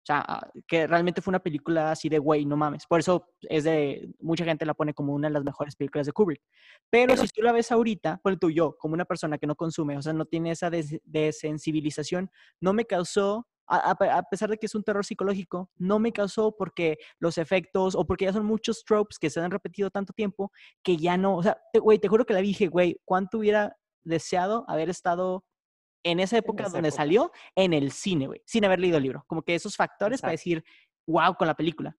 O sea, ah, que realmente fue una película así de, güey, no mames. Por eso es de, mucha gente la pone como una de las mejores películas de Kubrick. Pero si tú la ves ahorita, por tú yo, como una persona que no consume, o sea, no tiene esa des- desensibilización, no me causó, a, a a pesar de que es un terror psicológico, no me causó porque los efectos o porque ya son muchos tropes que se han repetido tanto tiempo que ya no, o sea, te- güey, te juro que la dije, güey, ¿cuánto hubiera deseado haber estado en esa época esa donde época. salió en el cine, güey, sin haber leído el libro? Como que esos factores para Exacto. decir, wow, con la película.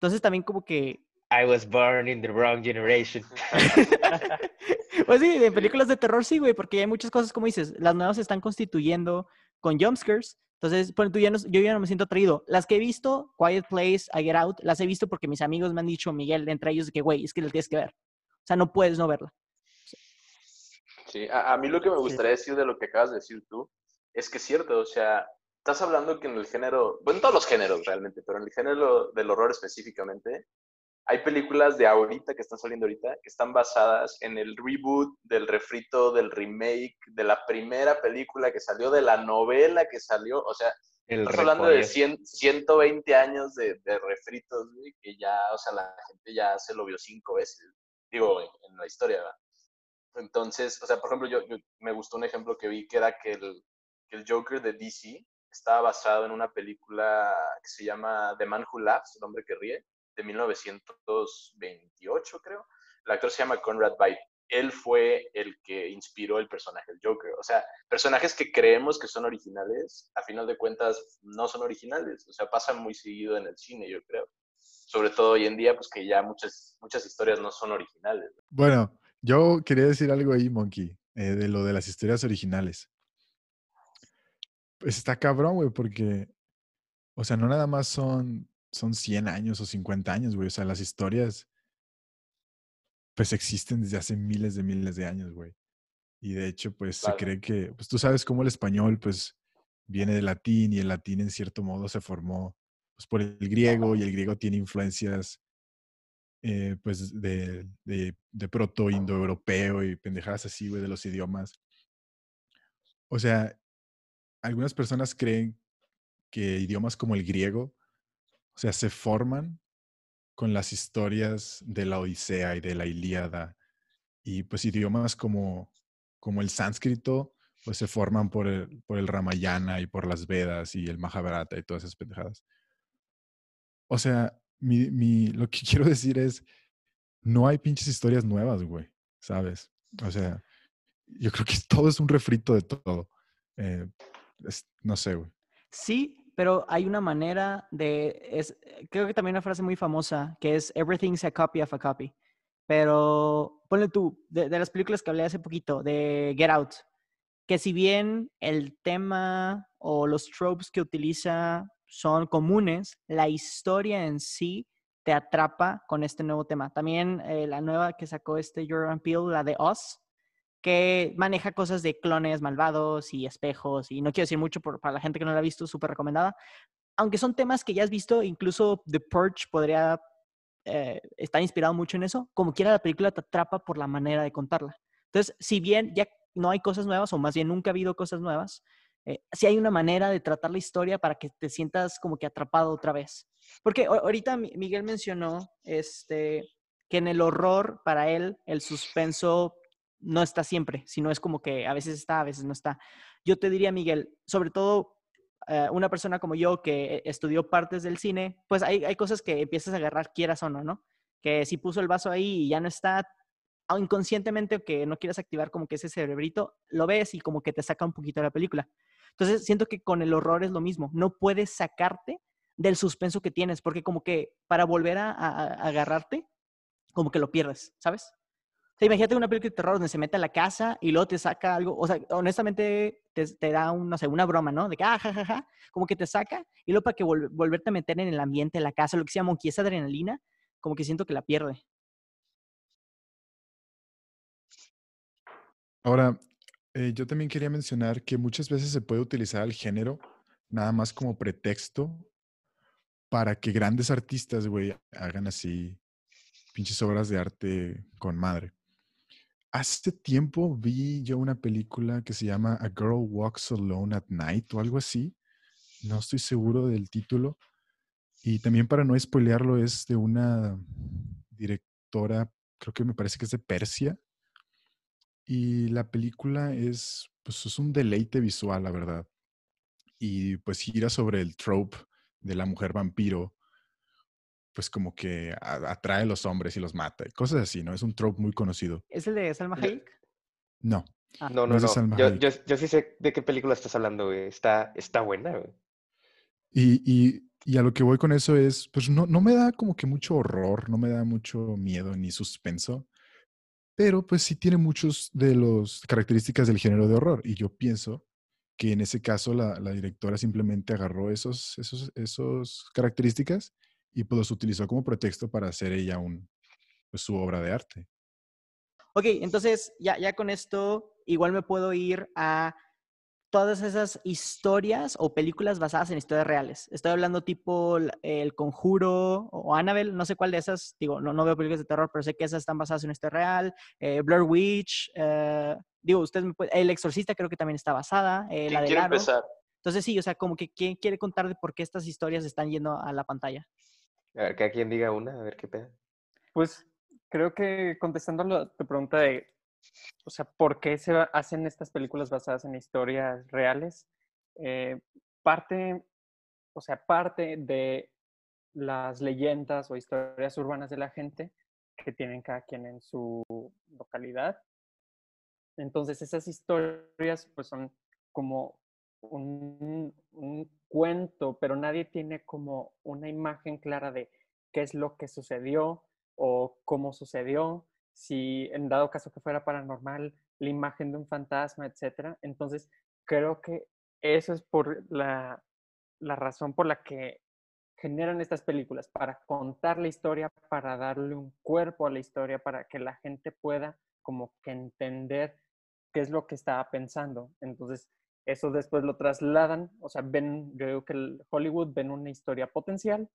Entonces también como que I was born in the wrong generation. pues sí, de películas de terror sí, güey, porque hay muchas cosas, como dices, las nuevas se están constituyendo con jumpscares. Entonces, por tú ya no, yo ya no me siento atraído. Las que he visto, Quiet Place, I Get Out, las he visto porque mis amigos me han dicho, Miguel, entre ellos, que, güey, es que la tienes que ver. O sea, no puedes no verla. Sí, a, a mí lo que me Sí. gustaría decir de lo que acabas de decir tú es que es cierto, o sea, estás hablando que en el género, bueno, en todos los géneros realmente, pero en el género del horror específicamente, hay películas de ahorita que están saliendo ahorita que están basadas en el reboot, del refrito, del remake, de la primera película que salió, de la novela que salió, o sea, El Estás hablando de repollo. 100, 120 años de, de refritos, güey, que ya, o sea, la gente ya se lo vio cinco veces, digo, en, en la historia, ¿verdad? Entonces, o sea, por ejemplo, yo, yo- me gustó un ejemplo que vi que era que el, que el Joker de DC estaba basado en una película que se llama The Man Who Laughs, el hombre que ríe, de 1928, creo. El actor se llama Conrad Veidt. Él fue el que inspiró el personaje del Joker. O sea, personajes que creemos que son originales, a final de cuentas no son originales. O sea, pasan muy seguido en el cine, yo creo. Sobre todo hoy en día, pues que ya muchas, muchas historias no son originales. Bueno, yo quería decir algo ahí, Monkey, eh, de lo de las historias originales. Pues está cabrón, güey, porque, o sea, no nada más son son 100 años o 50 años, güey. O sea, las historias, pues existen desde hace miles de miles de años, güey. Y de hecho, pues se cree que, pues tú sabes cómo el español, pues viene del latín y el latín en cierto modo se formó pues, por el griego y el griego tiene influencias eh, pues de, de, de proto-indoeuropeo y pendejadas así, güey, de los idiomas. O sea, algunas personas creen que idiomas como el griego, o sea, se forman con las historias de la Odisea y de la Ilíada. Y pues idiomas como, como el sánscrito, pues se forman por el, por el Ramayana y por las Vedas y el Mahabharata y todas esas pendejadas. O sea, mi, lo que quiero decir es, no hay pinches historias nuevas, güey, ¿sabes? O sea, yo creo que todo es un refrito de todo. Eh, es- no sé, güey. Sí, pero hay una manera de, es, eh, creo que también una frase muy famosa que es everything's a copy of a copy. Pero ponle tú, de, de las películas que hablé hace poquito, de Get Out, que si bien el tema o los tropes que utiliza son comunes, la historia en sí te atrapa con este nuevo tema. También eh, la nueva que sacó este Jordan Peele, la de Us, que maneja cosas de clones malvados y espejos, y no quiero decir mucho por, para la gente que no la ha visto, súper recomendada. Aunque son temas que ya has visto, incluso The Purge podría eh, estar inspirado mucho en eso, como quiera la película te atrapa por la manera de contarla. Entonces, si bien ya no hay cosas nuevas, o más bien nunca ha habido cosas nuevas, eh, sí hay una manera de tratar la historia para que te sientas como que atrapado otra vez. Porque ahorita Mi- Miguel mencionó este, que en el horror, para él, el suspenso no está siempre, sino es como que a veces está, a veces no está. Yo te diría, Miguel, sobre todo eh, una persona como yo que estudió partes del cine, pues hay, hay cosas que empiezas a agarrar quieras o no, ¿no? Que si puso el vaso ahí y ya no está, inconscientemente que no quieras activar como que ese cerebrito, lo ves y como que te saca un poquito de la película. Entonces siento que con el horror es lo mismo, no puedes sacarte del suspenso que tienes, porque como que para volver a, a- a agarrarte, como que lo pierdes, ¿sabes? O sea, imagínate una película de terror donde se mete a la casa y luego te saca algo, o sea, honestamente te, te da un, no sé, una broma, ¿no? De que, ah, ja, ja, ja, como que te saca y luego para que vol- volverte a meter en el ambiente de la casa, lo que se llama monkey, esa adrenalina, como que siento que la pierde. Ahora, eh, yo también quería mencionar que muchas veces se puede utilizar el género nada más como pretexto para que grandes artistas, güey, hagan así pinches obras de arte con madre. Hace tiempo vi yo una película que se llama A Girl Walks Alone at Night o algo así. No estoy seguro del título. Y también para no spoilearlo es de una directora, creo que me parece que es de Persia. Y la película es, pues es un deleite visual, la verdad. Y pues gira sobre el trope de la mujer vampiro, pues como que a- atrae a los hombres y los mata. y Cosas así, ¿no? Es un trope muy conocido. ¿Es el de Salma. Hayek? No, Ah, No, No no, no. Salma Yo, yo, yo sí sé de qué película estás hablando, güey. Está, está buena, güey. Y, y- y a lo que voy con eso es, pues no, no me da como que mucho horror, no me da mucho miedo ni suspenso, pero pues sí tiene muchos de las características del género de horror. Y yo pienso que en ese caso la, directora simplemente agarró esos, esos, esos características y pues los utilizó como pretexto para hacer ella un, pues, su obra de arte. Ok, entonces ya, ya con esto igual me puedo ir a todas esas historias o películas basadas en historias reales. Estoy hablando tipo El Conjuro o Annabelle, no sé cuál de esas, digo, no, no veo películas de terror, pero sé que esas están basadas en una historia real. Eh, Blair Witch, eh, digo, usted me puede- El Exorcista creo que también está basada, eh, la ¿Quién de quiere empezar? Entonces sí, o sea, como que ¿quién quiere contar de por qué estas historias están yendo a la pantalla? A ver, cada quien diga una, a ver qué pedo. Pues creo que contestando a la- tu pregunta de, o sea, ¿por qué se hacen estas películas basadas en historias reales? Eh, parte, o sea, parte de las leyendas o historias urbanas de la gente que tienen cada quien en su localidad. Entonces esas historias pues son como un, un cuento, pero nadie tiene como una imagen clara de qué es lo que sucedió o cómo sucedió, si en dado caso que fuera paranormal, la imagen de un fantasma, etcétera. Entonces, creo que eso es por la, la razón por la que generan estas películas para contar la historia, para darle un cuerpo a la historia, para que la gente pueda como que entender qué es lo que estaba pensando. Entonces, eso después lo trasladan, o sea, ven, yo digo que Hollywood ven una historia potencial,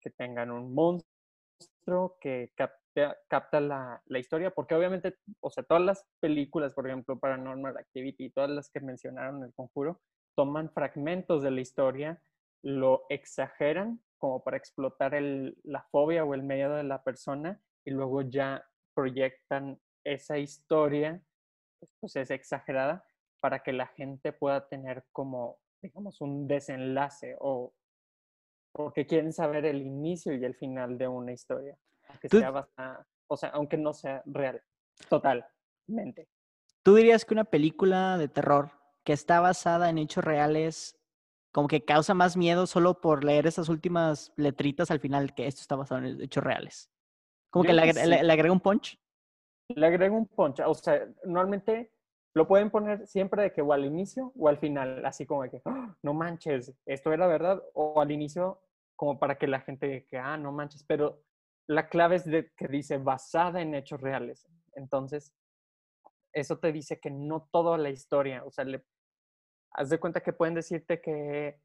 que tengan un monstruo que capta, capta la, la, historia, porque obviamente, o sea, todas las películas, por ejemplo, Paranormal Activity, todas las que mencionaron en el conjuro, toman fragmentos de la historia, lo exageran como para explotar el, la fobia o el miedo de la persona y luego ya proyectan esa historia, pues es exagerada, para que la gente pueda tener como, digamos, un desenlace o porque quieren saber el inicio y el final de una historia, aunque sea basada, o sea, aunque no sea real, totalmente. ¿Tú dirías que una película de terror que está basada en hechos reales como que causa más miedo solo por leer esas últimas letritas al final que esto está basado en hechos reales? Como que le, le, agrega un punch. Le agrega un punch, o sea, normalmente lo pueden poner siempre de que o al inicio o al final, así como de que, ¡Ah! no manches, esto era verdad, o al inicio como para que la gente que, ah, no manches, pero la clave es que dice basada en hechos reales. Entonces, eso te dice que no toda la historia, o sea, haz de cuenta que pueden decirte que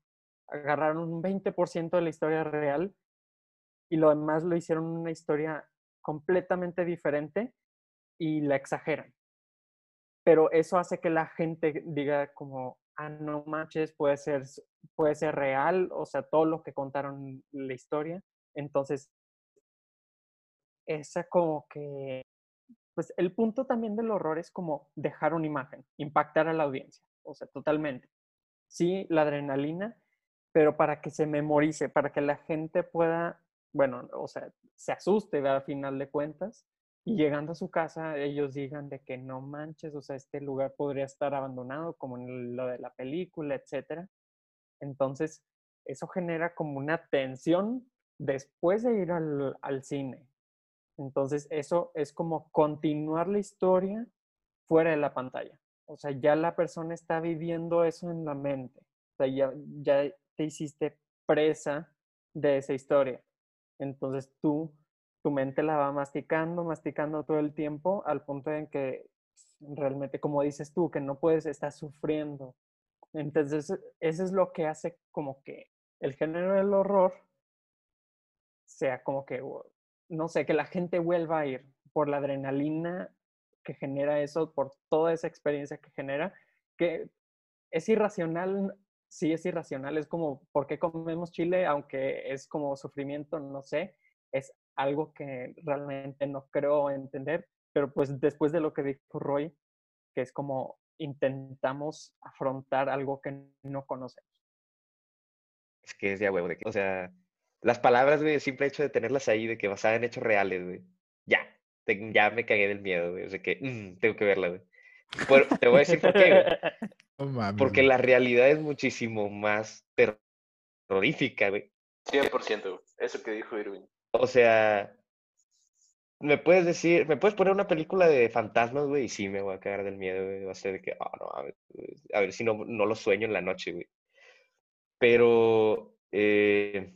agarraron un 20% de la historia real y lo demás lo hicieron una historia completamente diferente y la exageran. Pero eso hace que la gente diga como, ah, no manches, puede ser, puede ser real, o sea, todo lo que contaron la historia. Entonces, esa como que, pues el punto también del horror es como dejar una imagen, impactar a la audiencia o sea, totalmente. Sí, la adrenalina, pero para que se memorice, para que la gente pueda, bueno, o sea, se asuste al final de cuentas y llegando a su casa ellos digan de que no manches, o sea, este lugar podría estar abandonado como en lo de la película, etcétera. Entonces, eso genera como una tensión después de ir al, al cine. Entonces, eso es como continuar la historia fuera de la pantalla. O sea, ya la persona está viviendo eso en la mente. O sea, ya, ya te hiciste presa de esa historia. Entonces tú, tu mente la va masticando, masticando todo el tiempo al punto en que realmente, como dices tú, que no puedes estar sufriendo. Entonces, eso es lo que hace como que el género del horror sea como que, no sé, que la gente vuelva a ir por la adrenalina que genera eso, por toda esa experiencia que genera, que es irracional, sí es irracional, es como, ¿por qué comemos chile? Aunque es como sufrimiento, no sé, es algo que realmente no creo entender, pero pues después de lo que dijo Roy, que es como intentamos afrontar algo que no conocemos. Es que es de huevo, de que, o sea, las palabras, güey, el simple hecho de tenerlas ahí, de que basadas en hechos reales, güey, ya, ya me cagué del miedo, güey. O sea que mm, tengo que verla, güey. te voy a decir por qué, güey. Porque la realidad es muchísimo más terrorífica, güey. 100%, eso que dijo Irwin. O sea, me puedes decir, me puedes poner una película de fantasmas, güey, y sí me voy a cagar del miedo, güey. Va a ser de que, oh, no, a ver, a ver si no, no lo sueño en la noche, güey. Pero, eh,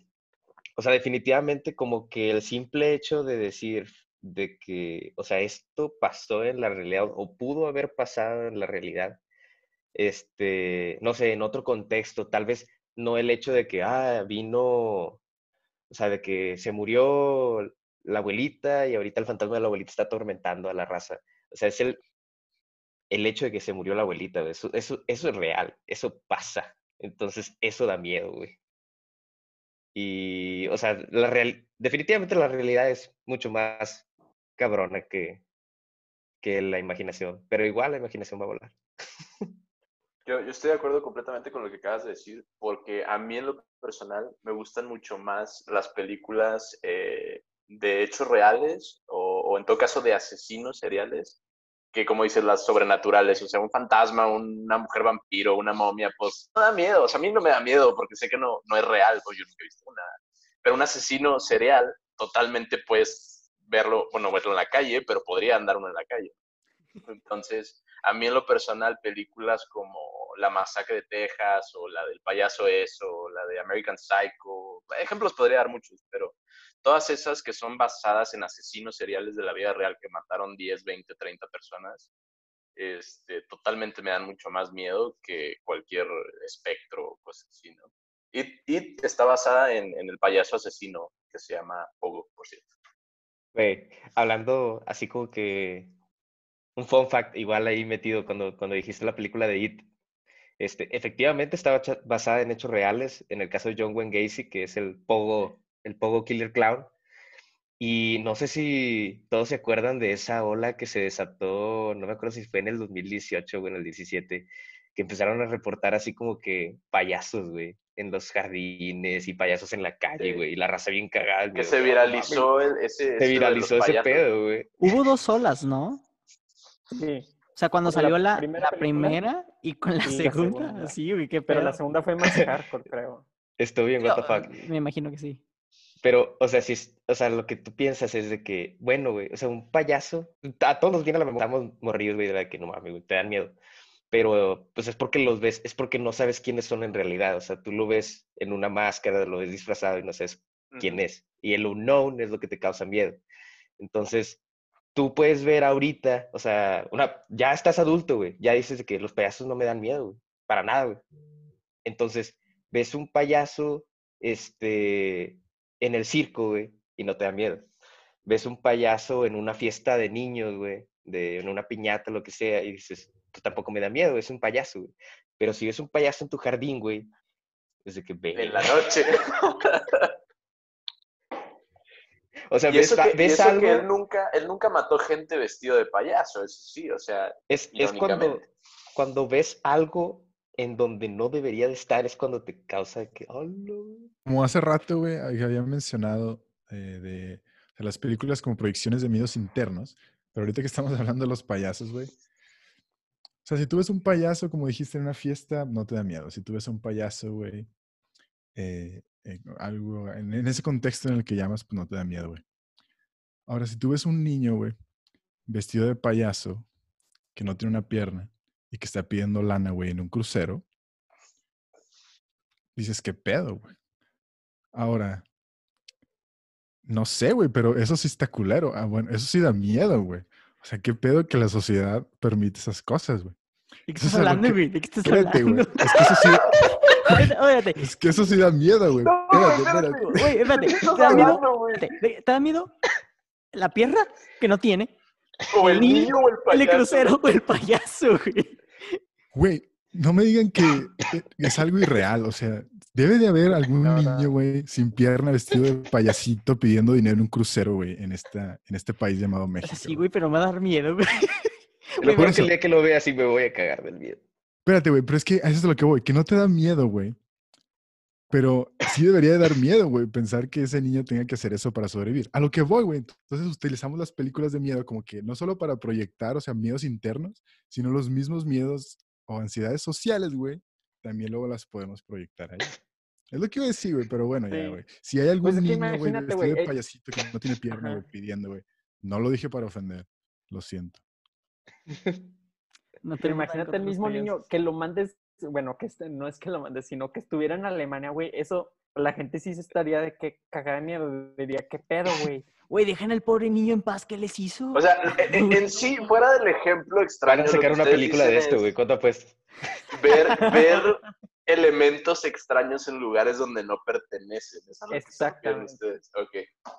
o sea, definitivamente como que el simple hecho de decir, de que, o sea, esto pasó en la realidad o pudo haber pasado en la realidad, este, no sé, en otro contexto, tal vez no el hecho de que, ah, vino, o sea, de que se murió la abuelita y ahorita el fantasma de la abuelita está atormentando a la raza. O sea, es el, el hecho de que se murió la abuelita, eso, eso, eso es real, eso pasa. Entonces, eso da miedo, güey. Y, o sea, la real, definitivamente la realidad es mucho más cabrona que, que la imaginación, pero igual la imaginación va a volar. Yo, estoy de acuerdo completamente con lo que acabas de decir, porque a mí en lo personal me gustan mucho más las películas eh, de hechos reales o, en todo caso de asesinos seriales que como dices las sobrenaturales, o sea, un fantasma, una mujer vampiro, una momia, pues no da miedo, o sea, a mí no me da miedo porque sé que no, no es real, pues yo nunca he visto nada, pero un asesino serial totalmente pues verlo, bueno, verlo en la calle, pero podría andar uno en la calle. Entonces, a mí en lo personal, películas como La Masacre de Texas o la del Payaso Eso, o la de American Psycho. Ejemplos podría dar muchos, pero todas esas que son basadas en asesinos seriales de la vida real que mataron 10, 20, 30 personas, este, totalmente me dan mucho más miedo que cualquier espectro o cosas así, ¿no? Y, está basada en, en, el payaso asesino que se llama Pogo, por cierto. Hablando así como que un fun fact igual ahí metido cuando, cuando dijiste la película de It. Este, efectivamente estaba basada en hechos reales, en el caso de John Wayne Gacy, que es el Pogo, el Pogo Killer Clown. Y no sé si todos se acuerdan de esa ola que se desató, no me acuerdo si fue en el 2018 o en el 17, que empezaron a reportar así como que payasos, güey, en los jardines y payasos en la calle, güey, y la raza bien cagada. Que se viralizó ese... Se viralizó ese pedo, güey. Hubo dos olas, ¿no? Sí. O sea, cuando salió la, primera, la primera, y con la, segunda, sí, güey, qué Pero la segunda fue más hardcore, creo. Estuvo bien, what the fuck. Me imagino que sí. Pero, o sea, si, o sea, lo que tú piensas es de que, bueno, güey, o sea, un payaso, a todos nos viene a la memoria, estamos morridos, güey, de que no mames, güey, te dan miedo. Pero, pues es porque los ves, es porque no sabes quiénes son en realidad. O sea, tú lo ves en una máscara, lo ves disfrazado y no sabes quién es. Y el unknown es lo que te causa miedo. Entonces, tú puedes ver ahorita, o sea, una, ya estás adulto, güey, ya dices que los payasos no me dan miedo, güey, para nada, güey. Entonces, ves un payaso, este, en el circo, güey, y no te da miedo. Ves un payaso en una fiesta de niños, güey, de, en una piñata, lo que sea, y dices, pues tampoco me da miedo, es un payaso, güey. Pero si ves un payaso en tu jardín, güey, desde que ve. En la noche. O sea, ves, algo... que él nunca, él nunca mató gente vestido de payaso, eso sí, o sea. Es, es cuando, cuando ves algo en donde no debería de estar, es cuando te causa que. Oh, Como hace rato, güey, había mencionado eh, de, de, las películas como proyecciones de miedos internos, pero ahorita que estamos hablando de los payasos, güey. O sea, si tú ves un payaso, como dijiste en una fiesta, no te da miedo. Si tú ves un payaso, güey, eh, algo, en, ese contexto en el que llamas, pues no te da miedo, güey. Ahora, si tú ves un niño, güey, vestido de payaso, que no tiene una pierna y que está pidiendo lana, güey, en un crucero, dices, ¿qué pedo, güey? Ahora, no sé, güey, pero eso sí está culero. Ah, bueno, eso sí da miedo, güey. O sea, ¿qué pedo que la sociedad permite esas cosas, güey? ¿De qué estás hablando, güey? ¿De qué estás hablando? Güey. Es que eso sí... Es que eso sí da miedo, güey. espérate, espérate. Güey, espérate. ¿Te da miedo? ¿Te da miedo? ¿La pierna que no tiene? O el, niño, o el payaso. El crucero o el payaso, güey. Güey, no me digan que es algo irreal. O sea, debe de haber algún niño, güey, sin pierna, vestido de payasito, pidiendo dinero en un crucero, güey, en, esta, en este país llamado México. Sí, güey, pero me va a dar miedo, güey. Lo peor es que el día que lo vea así me voy a cagar del miedo. Espérate, güey, pero es que a eso es lo que voy, que no te da miedo, güey. Pero sí debería de dar miedo, güey, pensar que ese niño tenga que hacer eso para sobrevivir. A lo que voy, güey. Entonces utilizamos las películas de miedo como que no solo para proyectar, o sea, miedos internos, sino los mismos miedos o ansiedades sociales, güey, también luego las podemos proyectar ahí. Es lo que iba a decir, güey, pero bueno, ya, güey. Si hay algún pues niño, güey, vestido de eh payasito que no tiene pierna, güey, pidiendo, güey. No lo dije para ofender, lo siento. No Pero imagínate el mismo niño que lo mandes, bueno, que este, no es que lo mandes, sino que estuviera en Alemania, güey, eso, la gente sí se estaría de que cagada de miedo, diría, ¿qué pedo, güey? Güey, dejen al pobre niño en paz, ¿qué les hizo? O sea, en, sí, fuera del ejemplo extraño. Van a sacar una película de esto, güey, ¿cuánto pues? Ver, ver elementos extraños en lugares donde no pertenecen. Exactamente. Ok,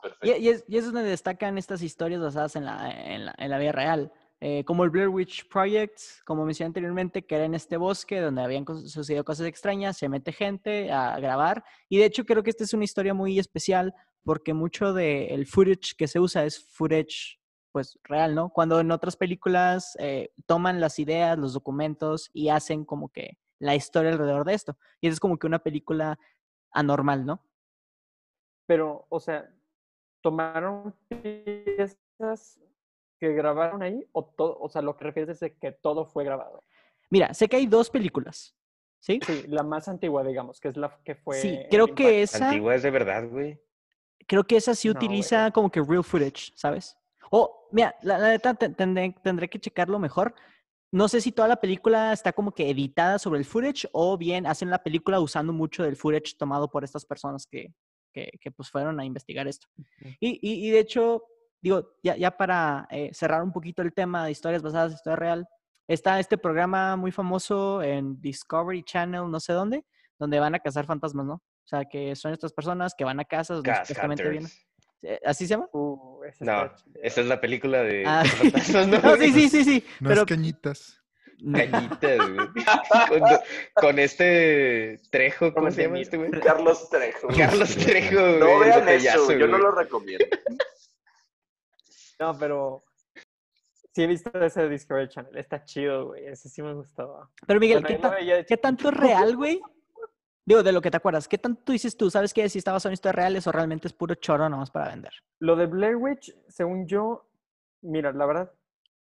perfecto. Y, es, y, es, donde destacan estas historias basadas en la, en la, en la vida real. Eh, como el Blair Witch Project, como mencioné anteriormente, que era en este bosque donde habían sucedido cosas extrañas, se mete gente a grabar y de hecho creo que esta es una historia muy especial porque mucho del footage que se usa es footage pues real, ¿no? Cuando en otras películas eh, toman las ideas, los documentos y hacen como que la historia alrededor de esto. Y es como que una película anormal, ¿no? Pero, o sea, tomaron piezas que grabaron ahí o todo, o sea, lo que refieres es que todo fue grabado. Mira, sé que hay dos películas. ¿Sí? Sí, la más antigua, digamos, que es la que fue. Sí, creo que esa. Antigua es de verdad, güey. Creo que esa sí utiliza como que real footage, ¿sabes? O, mira, la, neta tendré, tendré, que checarlo mejor. no sé si toda la película está como que editada sobre el footage o bien hacen la película usando mucho del footage tomado por estas personas que, que, que, pues fueron a investigar esto. Y, y, y de hecho, digo, ya, ya para eh, cerrar un poquito el tema de historias basadas en historia real, está este programa muy famoso en Discovery Channel, no sé dónde, donde van a cazar fantasmas, ¿no? O sea, que son estas personas que van a casas donde vienen. Eh, ¿Así se llama? Uh, esa No, esa es la película de Ah, ¿no? No, sí, sí, sí, sí. No pero es cañitas. Cañitas, güey. Con, con este Trejo, ¿cómo se llama este güey? Carlos Trejo. Carlos Trejo, güey. No vean botellazo, eso, yo no lo recomiendo. No, pero sí he visto ese Discovery Channel. Está chido, güey. Ese sí me gustaba. Pero Miguel, Bueno, ¿qué, ta- qué tanto es real, güey? Digo, de lo que te acuerdas, ¿qué tanto dices tú? ¿Sabes qué? Si está basado en historias reales o realmente es puro choro nomás para vender. Lo de Blair Witch, según yo, mira, la verdad,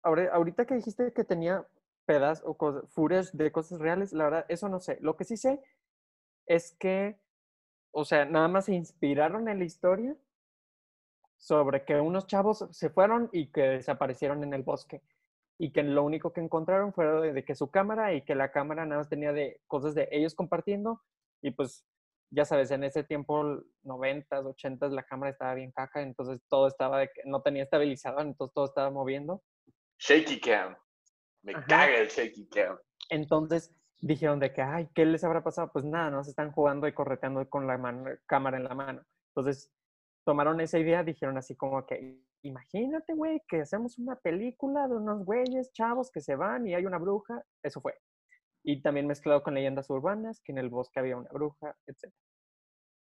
ahorita que dijiste que tenía pedazos o cosas, de cosas reales, la verdad, eso no sé. Lo que sí sé es que, o sea, nada más se inspiraron en la historia sobre que unos chavos se fueron y que desaparecieron en el bosque. Y que lo único que encontraron fue de, de que su cámara y que la cámara nada más tenía de cosas de ellos compartiendo. Y pues, ya sabes, en ese tiempo, 90s, 80s, la cámara estaba bien caja, entonces todo estaba, de que no tenía estabilizado, entonces todo estaba moviendo. Shaky cam. Me Ajá. caga el shaky cam. Entonces dijeron de que, ay, ¿qué les habrá pasado? Pues nada, no se están jugando y correteando con la mano- cámara en la mano. Entonces tomaron esa idea, dijeron así como que, imagínate, güey, que hacemos una película de unos güeyes, chavos que se van y hay una bruja. Eso fue. Y también mezclado con leyendas urbanas, que en el bosque había una bruja, etc.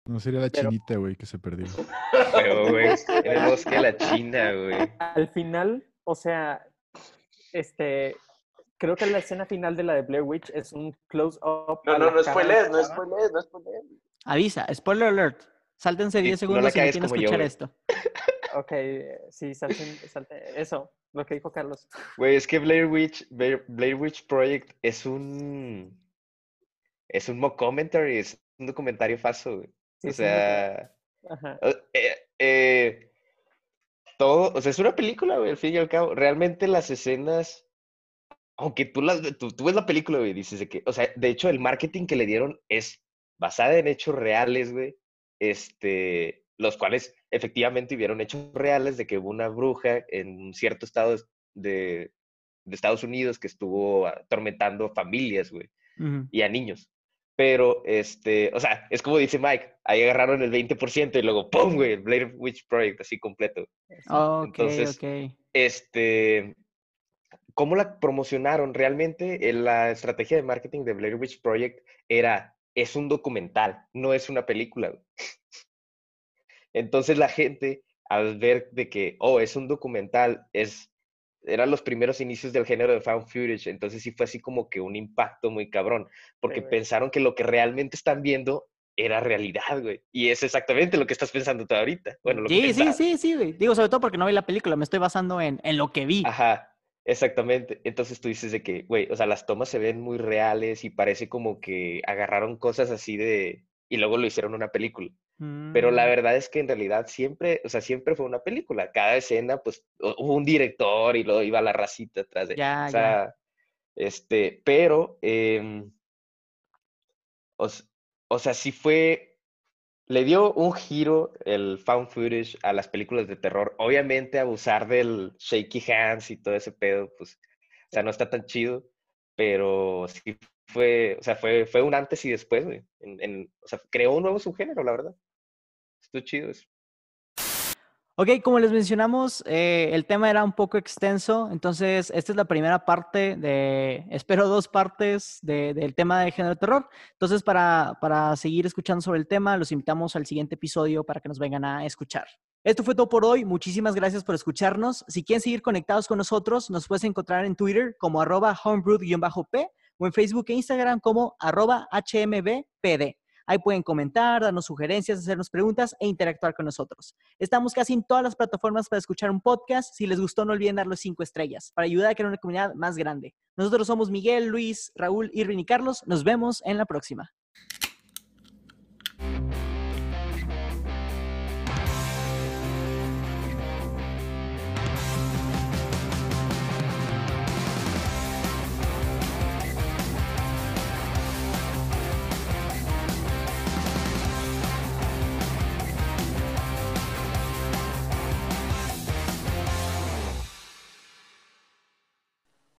No sería la Pero- chinita, güey, que se perdió. Pero, güey, en el bosque de la China, güey. Al final, o sea, este, creo que la escena final de la de Blair Witch es un close-up. No, no, no spoilees, no spoilees, no spoilees. Avisa, spoiler alert. Sáltense Sí, 10 no la segundos si no cagues quieren yo, escuchar güey. esto. Ok, sí, salten, salten- Eso, lo que dijo Carlos. Güey, es que Blair Witch, Blair, Blair Witch Project es un. Es un mockumentary, es un documentario falso, güey. Sí, o sea. Ajá. eh, eh, eh, todo, o sea, es una película, güey, al fin y al cabo. Realmente las escenas. Aunque tú, las, tú, tú ves la película, güey, dices de que. O sea, de hecho, el marketing que le dieron es basada en hechos reales, güey. Este. Los cuales efectivamente hubieron hechos reales de que hubo una bruja en un cierto estado de, de Estados Unidos que estuvo atormentando familias, güey, Ujú. y a niños. Pero, este, o sea, es como dice Mike, ahí agarraron el 20% y luego, ¡pum!, güey, el Blair Witch Project, así completo. Ok, Entonces. Este, ¿cómo la promocionaron? Realmente eh, la estrategia de marketing de Blair Witch Project era, es un documental, no es una película. güey. Entonces la gente, al ver de que, oh, es un documental, es, eran los primeros inicios del género de found footage, entonces sí fue así como que un impacto muy cabrón, porque pensaron que lo que realmente están viendo era realidad, güey. Y es exactamente lo que estás pensando tú ahorita. Bueno, lo que Sí, sí, sí, sí, güey. Digo, sobre todo porque no vi la película, me estoy basando en, en lo que vi. Ajá, exactamente. Entonces tú dices de que, güey, o sea, las tomas se ven muy reales y parece como que agarraron cosas así de... y luego lo hicieron una película. Pero la Mm. verdad es que en realidad siempre, o sea, siempre fue una película. Cada escena, pues, hu- hubo un director y luego iba la racita atrás de... Ya, o ya. sea, este, pero, em, o, o sea, sí fue, le dio un giro el found footage a las películas de terror. Obviamente abusar del shaky hands y todo ese pedo, pues, o sea, no está tan chido, pero sí fue, o sea, fue, fue un antes y después, güey. En, o sea, creó un nuevo subgénero, la verdad. Estuvo chido eso. Ok, como les mencionamos, eh, el tema era un poco extenso, entonces esta es la primera parte de, espero dos partes de- del tema de género de terror. Entonces, para, para seguir escuchando sobre el tema, los invitamos al siguiente episodio para que nos vengan a escuchar. Esto fue todo por hoy. Muchísimas gracias por escucharnos. Si quieren seguir conectados con nosotros, nos puedes encontrar en Twitter como arroba homebrewed-p o en Facebook e Instagram como arroba hmbpd. Ahí pueden comentar, darnos sugerencias, hacernos preguntas e interactuar con nosotros. Estamos casi en todas las plataformas para escuchar un podcast. Si les gustó, no olviden darle cinco estrellas para ayudar a crear una comunidad más grande. Nosotros somos Miguel, Luis, Raúl, Irvin y Carlos. Nos vemos en la próxima.